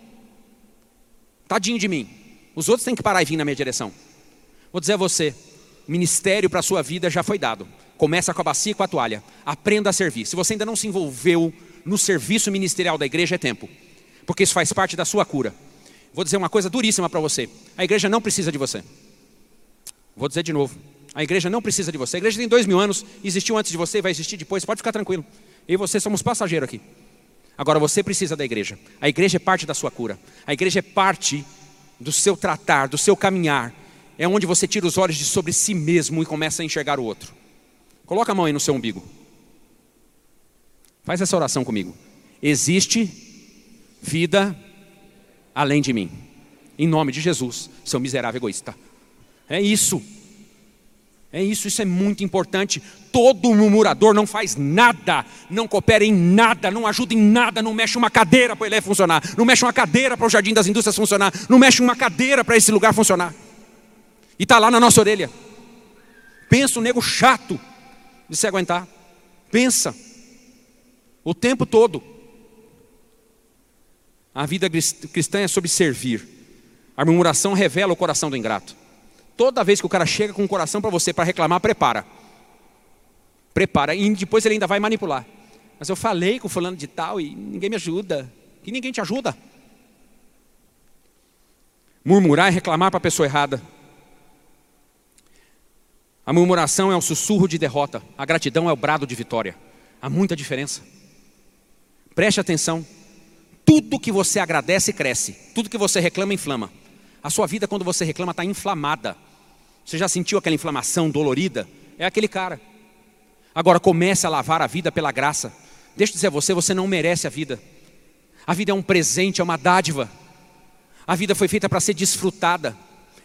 Tadinho de mim. Os outros têm que parar e vir na minha direção. Vou dizer a você, ministério para a sua vida já foi dado. Começa com a bacia e com a toalha. Aprenda a servir. Se você ainda não se envolveu no serviço ministerial da igreja, é tempo. Porque isso faz parte da sua cura. Vou dizer uma coisa duríssima para você. A igreja não precisa de você. Vou dizer de novo. A igreja não precisa de você. A igreja tem dois mil anos, existiu antes de você vai existir depois. Pode ficar tranquilo. Eu e você somos passageiros aqui. Agora você precisa da igreja. A igreja é parte da sua cura. A igreja é parte do seu tratar, do seu caminhar. É onde você tira os olhos de sobre si mesmo e começa a enxergar o outro. Coloca a mão aí no seu umbigo. Faz essa oração comigo. Existe vida além de mim. Em nome de Jesus, seu miserável egoísta. É isso. É isso, isso é muito importante. Todo murmurador não faz nada, não coopera em nada, não ajuda em nada, não mexe uma cadeira para ele funcionar, não mexe uma cadeira para o Jardim das Indústrias funcionar, não mexe uma cadeira para esse lugar funcionar. E está lá na nossa orelha. Pensa o nego chato de se aguentar. Pensa. O tempo todo. A vida cristã é sobre servir. A murmuração revela o coração do ingrato. Toda vez que o cara chega com o coração para você para reclamar, prepara. Prepara. E depois ele ainda vai manipular. Mas eu falei com fulano de tal e ninguém me ajuda. E ninguém te ajuda. Murmurar é reclamar para a pessoa errada. A murmuração é o sussurro de derrota. A gratidão é o brado de vitória. Há muita diferença. Preste atenção. Tudo que você agradece cresce. Tudo que você reclama inflama. A sua vida, quando você reclama, está inflamada. Você já sentiu aquela inflamação dolorida? É aquele cara. Agora comece a lavar a vida pela graça. Deixa eu dizer a você, você não merece a vida. A vida é um presente, é uma dádiva. A vida foi feita para ser desfrutada,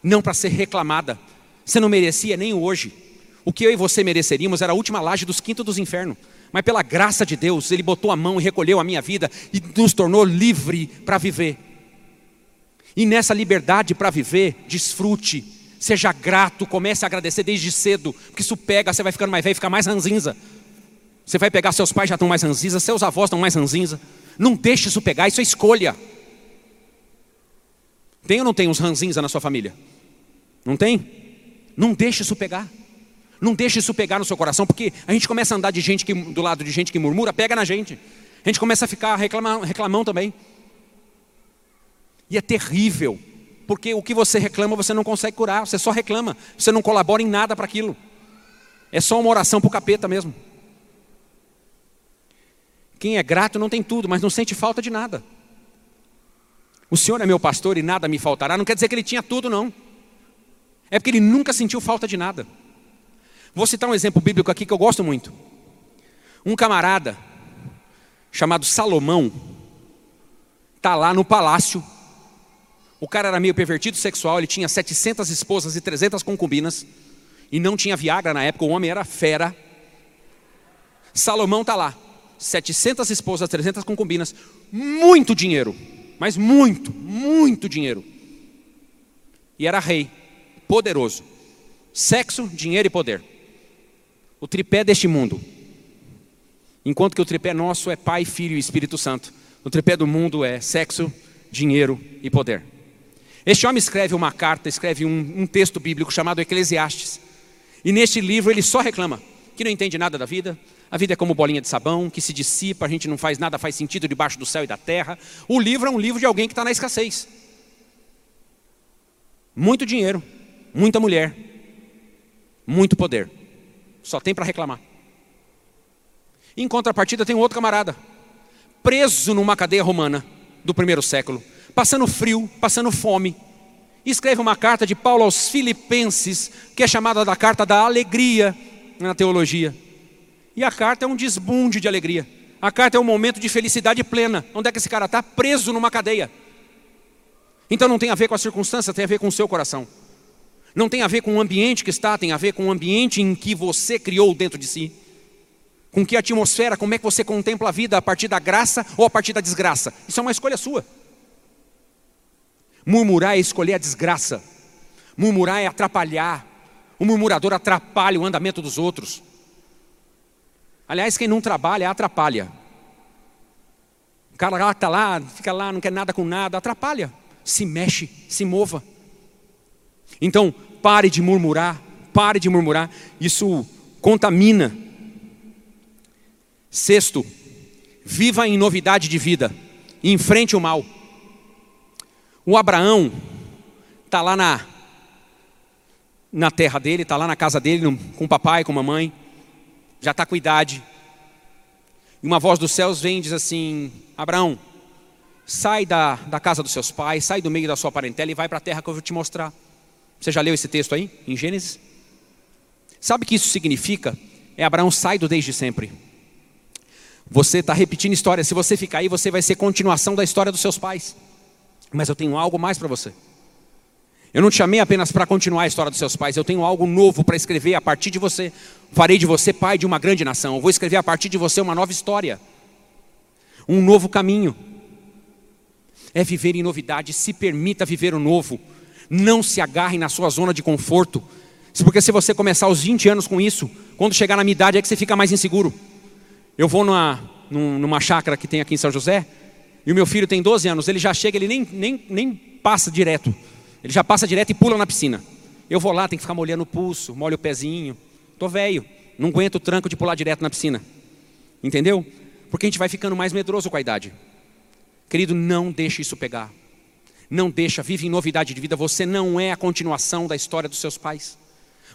não para ser reclamada. Você não merecia nem hoje. O que eu e você mereceríamos era a última laje dos quintos dos infernos. Mas pela graça de Deus, Ele botou a mão e recolheu a minha vida e nos tornou livre para viver. E nessa liberdade para viver, desfrute, seja grato, comece a agradecer desde cedo, porque isso pega, você vai ficando mais velho fica mais ranzinza. Você vai pegar seus pais já estão mais ranzinza, seus avós estão mais ranzinza. Não deixe isso pegar, isso é escolha. Tem ou não tem uns ranzinza na sua família? Não tem? Não deixe isso pegar. Não deixe isso pegar no seu coração, porque a gente começa a andar de gente que, do lado de gente que murmura, pega na gente. A gente começa a ficar reclamão também. E é terrível, porque o que você reclama você não consegue curar, você só reclama, você não colabora em nada para aquilo. É só uma oração para o capeta mesmo. Quem é grato não tem tudo, mas não sente falta de nada. O Senhor é meu pastor e nada me faltará, não quer dizer que ele tinha tudo, não. É porque ele nunca sentiu falta de nada. Vou citar um exemplo bíblico aqui que eu gosto muito. Um camarada chamado Salomão está lá no palácio. O cara era meio pervertido sexual, ele tinha 700 esposas e 300 concubinas. E não tinha Viagra na época, o homem era fera. Salomão está lá, 700 esposas, 300 concubinas, muito dinheiro, mas muito, muito dinheiro. E era rei, poderoso. Sexo, dinheiro e poder. O tripé deste mundo. Enquanto que o tripé nosso é Pai, Filho e Espírito Santo. O tripé do mundo é sexo, dinheiro e poder. Este homem escreve uma carta, escreve um, um texto bíblico chamado Eclesiastes. E neste livro ele só reclama que não entende nada da vida, a vida é como bolinha de sabão, que se dissipa, a gente não faz nada, faz sentido debaixo do céu e da terra. O livro é um livro de alguém que está na escassez. Muito dinheiro, muita mulher, muito poder. Só tem para reclamar. Em contrapartida, tem um outro camarada, preso numa cadeia romana do primeiro século, passando frio, passando fome. Escreve uma carta de Paulo aos Filipenses, que é chamada da carta da alegria na teologia. E a carta é um desbunde de alegria. A carta é um momento de felicidade plena. Onde é que esse cara está? Preso numa cadeia. Então não tem a ver com a circunstância, tem a ver com o seu coração. Não tem a ver com o ambiente que está, tem a ver com o ambiente em que você criou dentro de si. Com que atmosfera, como é que você contempla a vida a partir da graça ou a partir da desgraça. Isso é uma escolha sua. Murmurar é escolher a desgraça. Murmurar é atrapalhar. O murmurador atrapalha o andamento dos outros. Aliás, quem não trabalha atrapalha. O cara está lá, fica lá, não quer nada com nada, atrapalha. Se mexe, se mova. Então, pare de murmurar, pare de murmurar. Isso contamina. Sexto, viva em novidade de vida. Enfrente o mal. O Abraão está lá na, na terra dele, está lá na casa dele, com o papai, com a mamãe já está com idade. E uma voz dos céus vem e diz assim: Abraão, sai da, da casa dos seus pais, sai do meio da sua parentela e vai para a terra que eu vou te mostrar. Você já leu esse texto aí, em Gênesis? Sabe o que isso significa? É Abraão sai do desde sempre. Você está repetindo história. Se você ficar aí, você vai ser continuação da história dos seus pais. Mas eu tenho algo mais para você. Eu não te chamei apenas para continuar a história dos seus pais, eu tenho algo novo para escrever a partir de você. Farei de você pai de uma grande nação. Eu vou escrever a partir de você uma nova história, um novo caminho. É viver em novidade, se permita viver o novo. Não se agarre na sua zona de conforto. Porque se você começar aos 20 anos com isso, quando chegar na minha idade é que você fica mais inseguro. Eu vou numa, numa chácara que tem aqui em São José, e o meu filho tem 12 anos, ele já chega, ele nem, nem, nem passa direto. Ele já passa direto e pula na piscina. Eu vou lá, tem que ficar molhando o pulso, molho o pezinho. Tô velho, não aguento o tranco de pular direto na piscina. Entendeu? Porque a gente vai ficando mais medroso com a idade. Querido, não deixe isso pegar. Não deixa, vive em novidade de vida. Você não é a continuação da história dos seus pais.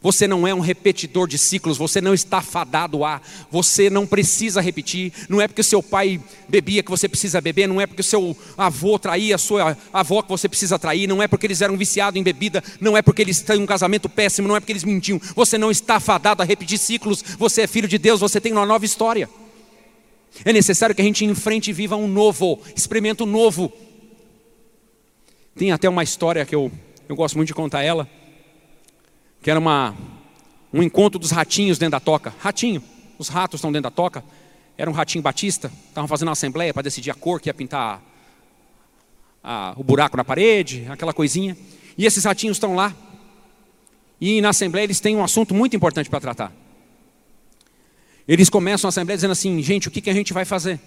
Você não é um repetidor de ciclos, você não está fadado a, você não precisa repetir. Não é porque seu pai bebia que você precisa beber, não é porque seu avô traía a sua avó que você precisa trair, não é porque eles eram viciados em bebida, não é porque eles têm um casamento péssimo, não é porque eles mentiam. Você não está fadado a repetir ciclos, você é filho de Deus, você tem uma nova história. É necessário que a gente enfrente e viva um novo, experimento novo. Tem até uma história que eu, eu gosto muito de contar ela que era uma, um encontro dos ratinhos dentro da toca. Ratinho, os ratos estão dentro da toca. Era um ratinho batista, estavam fazendo uma assembleia para decidir a cor que ia pintar a, a, o buraco na parede, aquela coisinha. E esses ratinhos estão lá. E na assembleia eles têm um assunto muito importante para tratar. Eles começam a assembleia dizendo assim: gente, o que, que a gente vai fazer?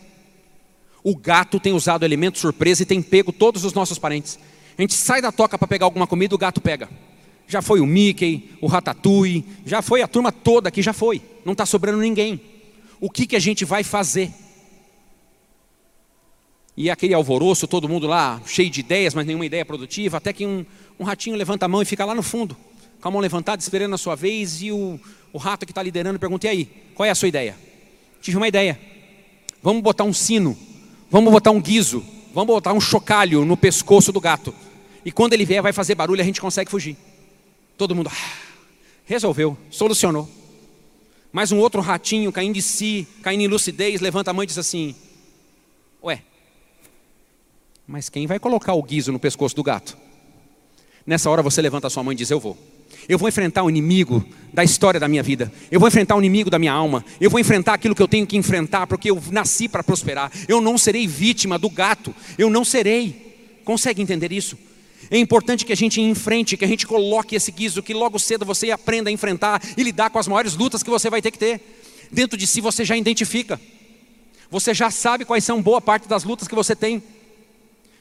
O gato tem usado elemento surpresa e tem pego todos os nossos parentes. A gente sai da toca para pegar alguma comida, o gato pega. Já foi o Mickey, o Ratatouille, já foi a turma toda aqui, já foi. Não está sobrando ninguém. O que, que a gente vai fazer? E aquele alvoroço, todo mundo lá cheio de ideias, mas nenhuma ideia produtiva, até que um, um ratinho levanta a mão e fica lá no fundo, com a mão levantada, esperando a sua vez, e o, o rato que está liderando pergunta: e aí, qual é a sua ideia? Tive uma ideia. Vamos botar um sino, vamos botar um guiso, vamos botar um chocalho no pescoço do gato. E quando ele vier, vai fazer barulho, a gente consegue fugir. Todo mundo ah, resolveu, solucionou. Mais um outro ratinho caindo de si, caindo em lucidez, levanta a mão e diz assim: Ué, mas quem vai colocar o guiso no pescoço do gato? Nessa hora você levanta a sua mão e diz: Eu vou. Eu vou enfrentar o inimigo da história da minha vida. Eu vou enfrentar o inimigo da minha alma. Eu vou enfrentar aquilo que eu tenho que enfrentar, porque eu nasci para prosperar. Eu não serei vítima do gato. Eu não serei. Consegue entender isso? É importante que a gente enfrente, que a gente coloque esse guiso, que logo cedo você aprenda a enfrentar e lidar com as maiores lutas que você vai ter que ter. Dentro de si você já identifica. Você já sabe quais são boa parte das lutas que você tem.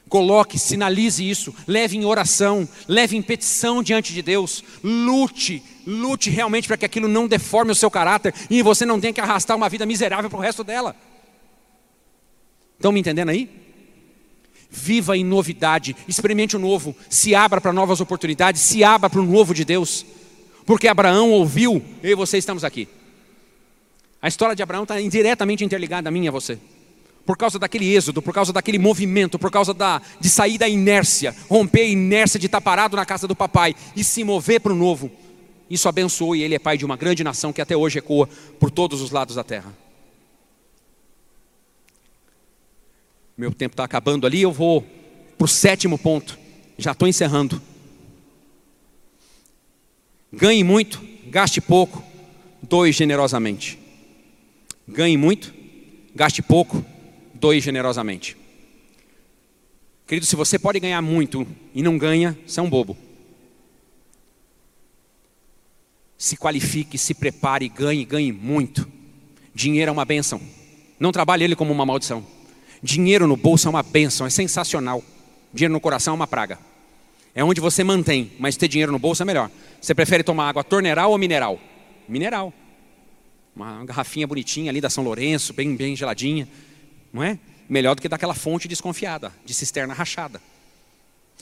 Coloque, sinalize isso, leve em oração, leve em petição diante de Deus, lute, lute realmente para que aquilo não deforme o seu caráter e você não tenha que arrastar uma vida miserável para o resto dela. Estão me entendendo aí? Viva em novidade, experimente o novo, se abra para novas oportunidades, se abra para o novo de Deus, porque Abraão ouviu, eu e você estamos aqui. A história de Abraão está diretamente interligada a mim e a você por causa daquele êxodo, por causa daquele movimento, por causa da, de sair da inércia, romper a inércia de estar parado na casa do papai e se mover para o novo. Isso abençoou e ele é pai de uma grande nação que até hoje ecoa por todos os lados da terra. Meu tempo está acabando ali, eu vou para o sétimo ponto. Já estou encerrando. Ganhe muito, gaste pouco, doe generosamente. Ganhe muito, gaste pouco, doe generosamente. Querido, se você pode ganhar muito e não ganha, você é um bobo. Se qualifique, se prepare, ganhe, ganhe muito. Dinheiro é uma benção. Não trabalhe ele como uma maldição. Dinheiro no bolso é uma benção, é sensacional. Dinheiro no coração é uma praga. É onde você mantém, mas ter dinheiro no bolso é melhor. Você prefere tomar água torneral ou mineral? Mineral. Uma garrafinha bonitinha ali da São Lourenço, bem, bem geladinha não é? Melhor do que daquela fonte desconfiada, de cisterna rachada.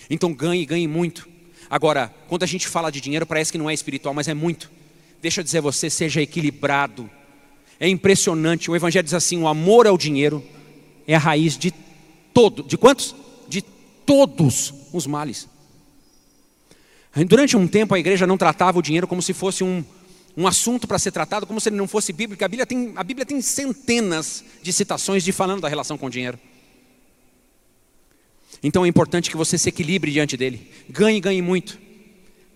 Então ganhe, ganhe muito. Agora, quando a gente fala de dinheiro, parece que não é espiritual, mas é muito. Deixa eu dizer a você, seja equilibrado. É impressionante. O Evangelho diz assim: o amor ao dinheiro é a raiz de todo. De quantos? De todos os males. Durante um tempo a igreja não tratava o dinheiro como se fosse um, um assunto para ser tratado como se ele não fosse bíblico. A Bíblia tem, a Bíblia tem centenas de citações de falando da relação com o dinheiro. Então é importante que você se equilibre diante dele. Ganhe, ganhe muito.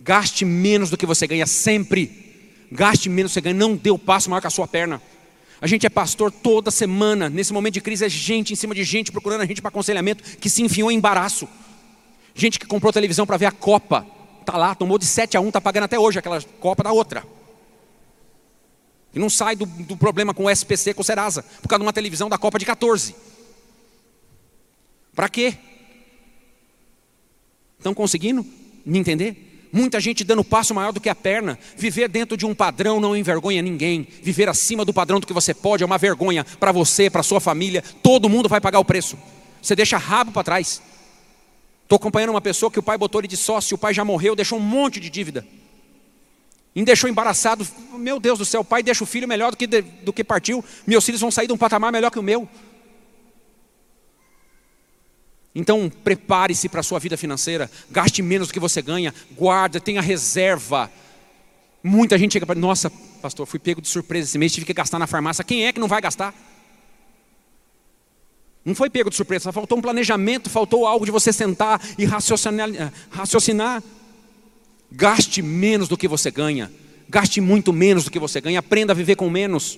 Gaste menos do que você ganha sempre. Gaste menos do que você ganha. Não dê o passo maior que a sua perna. A gente é pastor toda semana. Nesse momento de crise é gente em cima de gente procurando a gente para aconselhamento que se enfiou em embaraço. Gente que comprou televisão para ver a Copa. Está lá, tomou de 7 a 1, está pagando até hoje aquela Copa da outra. E não sai do, do problema com o SPC, com o Serasa, por causa de uma televisão da Copa de 14. Para quê? Estão conseguindo me entender? Muita gente dando passo maior do que a perna. Viver dentro de um padrão não envergonha ninguém. Viver acima do padrão do que você pode é uma vergonha para você, para sua família. Todo mundo vai pagar o preço. Você deixa rabo para trás. Estou acompanhando uma pessoa que o pai botou ele de sócio, o pai já morreu, deixou um monte de dívida. Me deixou embaraçado. Meu Deus do céu, o pai deixa o filho melhor do que, do que partiu. Meus filhos vão sair de um patamar melhor que o meu. Então, prepare-se para a sua vida financeira. Gaste menos do que você ganha. Guarda, tenha reserva. Muita gente chega para nossa, pastor, fui pego de surpresa esse mês, tive que gastar na farmácia. Quem é que não vai gastar? Não foi pego de surpresa, faltou um planejamento, faltou algo de você sentar e raciocinar. raciocinar. Gaste menos do que você ganha. Gaste muito menos do que você ganha. Aprenda a viver com menos.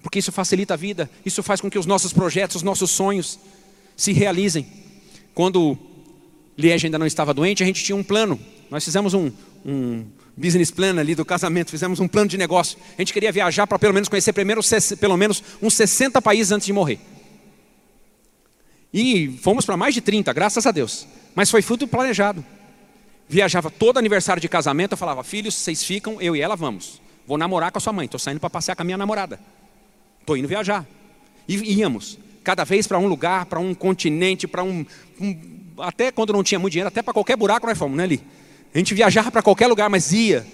Porque isso facilita a vida. Isso faz com que os nossos projetos, os nossos sonhos se realizem. Quando Liege ainda não estava doente, a gente tinha um plano. Nós fizemos um, um, business plan ali do casamento, fizemos um plano de negócio. A gente queria viajar para pelo menos conhecer primeiro, pelo menos uns 60 países antes de morrer. E fomos para mais de 30, graças a Deus. Mas foi fruto planejado. Viajava todo aniversário de casamento, eu falava, filhos, vocês ficam, eu e ela vamos. Vou namorar com a sua mãe, estou saindo para passear com a minha namorada. Estou indo viajar. E íamos, cada vez para um lugar, para um continente, para um, um, Até quando não tinha muito dinheiro, até para qualquer buraco nós fomos, né, ali. A gente viajava para qualquer lugar, mas ia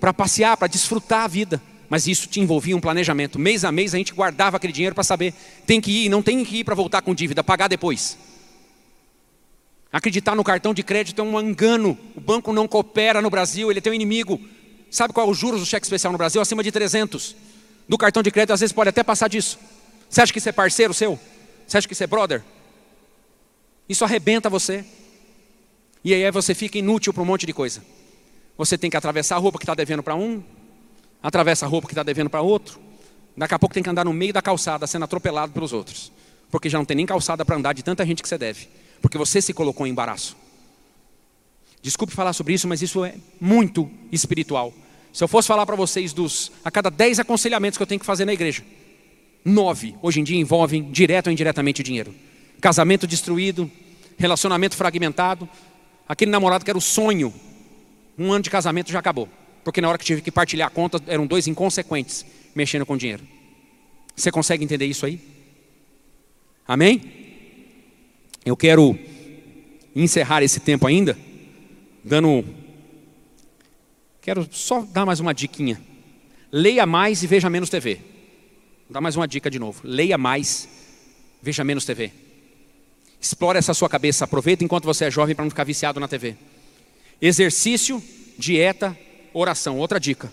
para passear, para desfrutar a vida. Mas isso te envolvia um planejamento. Mês a mês a gente guardava aquele dinheiro para saber, tem que ir, não tem que ir para voltar com dívida, pagar depois. Acreditar no cartão de crédito é um engano. O banco não coopera no Brasil, ele tem um inimigo. Sabe qual é os juros do cheque especial no Brasil? Acima de 300. Do cartão de crédito, às vezes pode até passar disso. Você acha que isso é parceiro seu? Você acha que isso é brother? Isso arrebenta você. E aí você fica inútil para um monte de coisa. Você tem que atravessar a roupa que está devendo para um, atravessa a roupa que está devendo para outro. Daqui a pouco tem que andar no meio da calçada sendo atropelado pelos outros. Porque já não tem nem calçada para andar de tanta gente que você deve porque você se colocou em embaraço. Desculpe falar sobre isso, mas isso é muito espiritual. Se eu fosse falar para vocês dos a cada dez aconselhamentos que eu tenho que fazer na igreja, nove hoje em dia envolvem direto ou indiretamente dinheiro. Casamento destruído, relacionamento fragmentado, aquele namorado que era o sonho, um ano de casamento já acabou, porque na hora que tive que partilhar a conta eram dois inconsequentes mexendo com dinheiro. Você consegue entender isso aí? Amém? Eu quero encerrar esse tempo ainda, dando. Quero só dar mais uma diquinha. Leia mais e veja menos TV. Vou dar mais uma dica de novo. Leia mais, veja menos TV. Explore essa sua cabeça. Aproveita enquanto você é jovem para não ficar viciado na TV. Exercício, dieta, oração. Outra dica.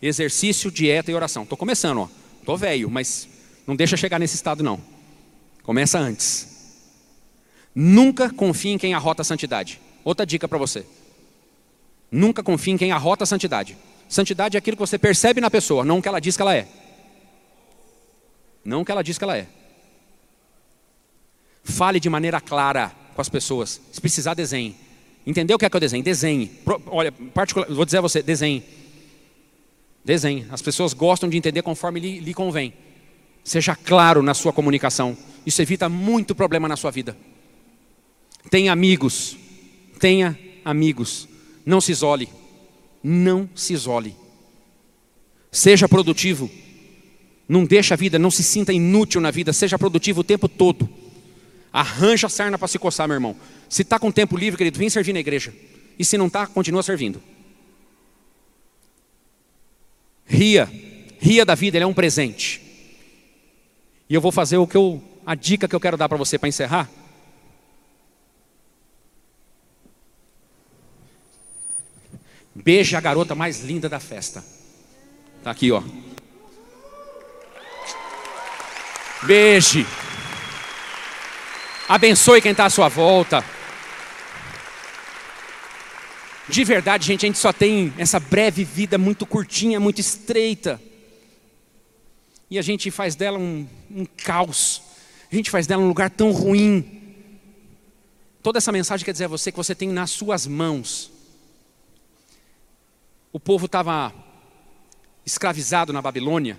Exercício, dieta e oração. Estou começando, ó. Estou velho, mas não deixa chegar nesse estado não. Começa antes. Nunca confie em quem arrota a santidade. Outra dica para você. Nunca confie em quem arrota a santidade. Santidade é aquilo que você percebe na pessoa, não o que ela diz que ela é. Não o que ela diz que ela é. Fale de maneira clara com as pessoas. Se precisar, desenhe. Entendeu o que é que eu desenho? Desenhe. Olha, particular, vou dizer a você, desenhe. Desenhe. As pessoas gostam de entender conforme lhe, lhe convém. Seja claro na sua comunicação. Isso evita muito problema na sua vida. Tenha amigos, tenha amigos. Não se isole, não se isole. Seja produtivo. Não deixe a vida, não se sinta inútil na vida, seja produtivo o tempo todo. Arranja a sarna para se coçar, meu irmão. Se está com tempo livre, querido, vem servir na igreja. E se não está, continua servindo. Ria, ria da vida, ele é um presente. E eu vou fazer o que eu, a dica que eu quero dar para você para encerrar. Beije a garota mais linda da festa. Tá aqui, ó. Beije. Abençoe quem está à sua volta. De verdade, gente, a gente só tem essa breve vida muito curtinha, muito estreita. E a gente faz dela um, um caos. A gente faz dela um lugar tão ruim. Toda essa mensagem quer dizer a você que você tem nas suas mãos o povo estava escravizado na Babilônia,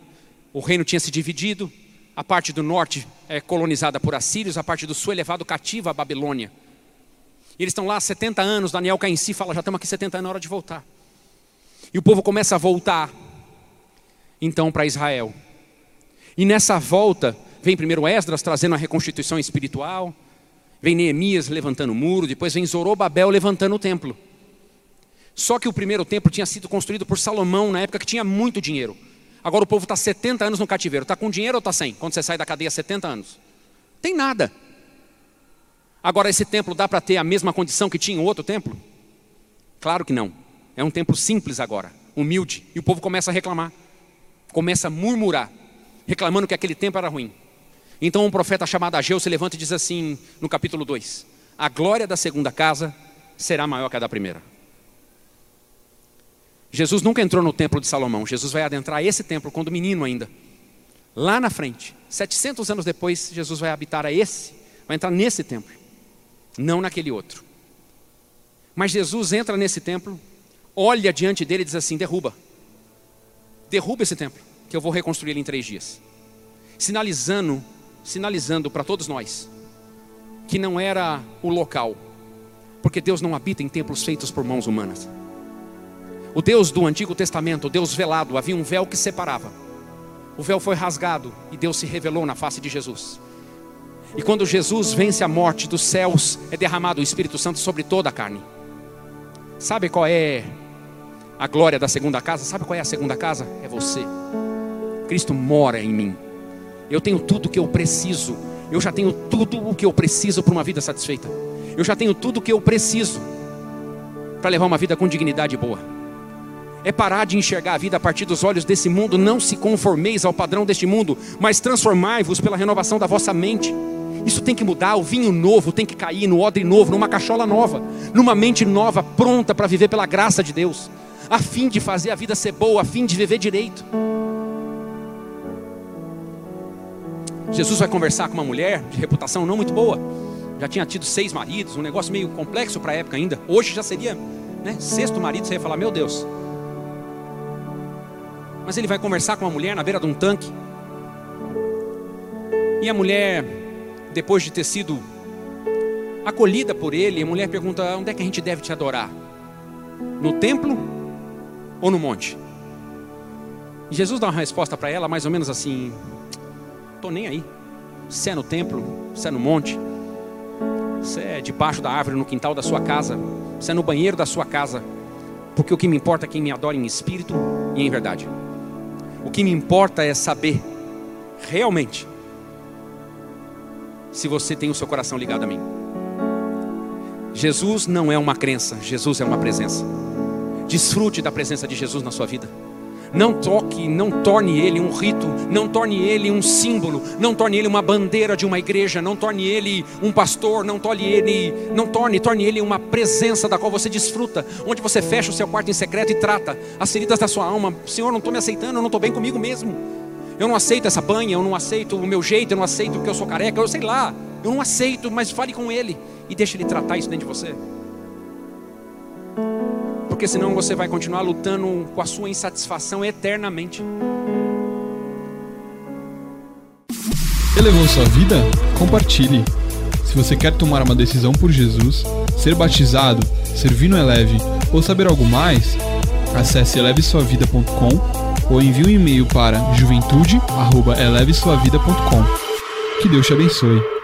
o reino tinha se dividido, a parte do norte é colonizada por assírios, a parte do sul é levado cativa à Babilônia. E eles estão lá há 70 anos, Daniel cai em si e fala, já estamos aqui 70 anos, é hora de voltar. E o povo começa a voltar, então, para Israel. E nessa volta, vem primeiro Esdras trazendo a reconstituição espiritual, vem Neemias levantando o muro, depois vem Zorobabel levantando o templo. Só que o primeiro templo tinha sido construído por Salomão na época que tinha muito dinheiro. Agora o povo está 70 anos no cativeiro. Está com dinheiro ou está sem? Quando você sai da cadeia 70 anos. Tem nada. Agora esse templo dá para ter a mesma condição que tinha o outro templo? Claro que não. É um templo simples agora, humilde. E o povo começa a reclamar. Começa a murmurar, reclamando que aquele templo era ruim. Então um profeta chamado Ageu se levanta e diz assim no capítulo 2: A glória da segunda casa será maior que a da primeira. Jesus nunca entrou no templo de Salomão. Jesus vai adentrar esse templo quando menino ainda. Lá na frente, 700 anos depois, Jesus vai habitar a esse, vai entrar nesse templo, não naquele outro. Mas Jesus entra nesse templo olha diante dele e diz assim: derruba. Derruba esse templo, que eu vou reconstruir ele em três dias. Sinalizando, sinalizando para todos nós que não era o local, porque Deus não habita em templos feitos por mãos humanas. O Deus do Antigo Testamento, o Deus velado, havia um véu que separava. O véu foi rasgado e Deus se revelou na face de Jesus. E quando Jesus vence a morte, dos céus é derramado o Espírito Santo sobre toda a carne. Sabe qual é a glória da segunda casa? Sabe qual é a segunda casa? É você. Cristo mora em mim. Eu tenho tudo o que eu preciso. Eu já tenho tudo o que eu preciso para uma vida satisfeita. Eu já tenho tudo o que eu preciso para levar uma vida com dignidade boa. É parar de enxergar a vida a partir dos olhos desse mundo. Não se conformeis ao padrão deste mundo, mas transformai-vos pela renovação da vossa mente. Isso tem que mudar. O vinho novo tem que cair no odre novo, numa cachola nova, numa mente nova, pronta para viver pela graça de Deus, a fim de fazer a vida ser boa, a fim de viver direito. Jesus vai conversar com uma mulher de reputação não muito boa. Já tinha tido seis maridos, um negócio meio complexo para a época ainda. Hoje já seria né, sexto marido, você ia falar, meu Deus. Mas ele vai conversar com uma mulher na beira de um tanque. E a mulher, depois de ter sido acolhida por ele, a mulher pergunta: onde é que a gente deve te adorar? No templo ou no monte? E Jesus dá uma resposta para ela, mais ou menos assim: Estou nem aí. Se é no templo, se é no monte, se é debaixo da árvore no quintal da sua casa, se é no banheiro da sua casa, porque o que me importa é quem me adora em espírito e em verdade. O que me importa é saber realmente se você tem o seu coração ligado a mim. Jesus não é uma crença, Jesus é uma presença. Desfrute da presença de Jesus na sua vida. Não toque, não torne ele um rito, não torne ele um símbolo, não torne ele uma bandeira de uma igreja, não torne ele um pastor, não torne ele, não torne, torne ele uma presença da qual você desfruta, onde você fecha o seu quarto em secreto e trata as feridas da sua alma. Senhor, não estou me aceitando, eu não estou bem comigo mesmo. Eu não aceito essa banha, eu não aceito o meu jeito, eu não aceito que eu sou careca, eu sei lá, eu não aceito, mas fale com ele e deixe ele tratar isso dentro de você porque senão você vai continuar lutando com a sua insatisfação eternamente. Elevou sua vida? Compartilhe. Se você quer tomar uma decisão por Jesus, ser batizado, servir no Eleve ou saber algo mais, acesse elevesuavida.com ou envie um e-mail para juventude@elevesuavida.com. Que Deus te abençoe.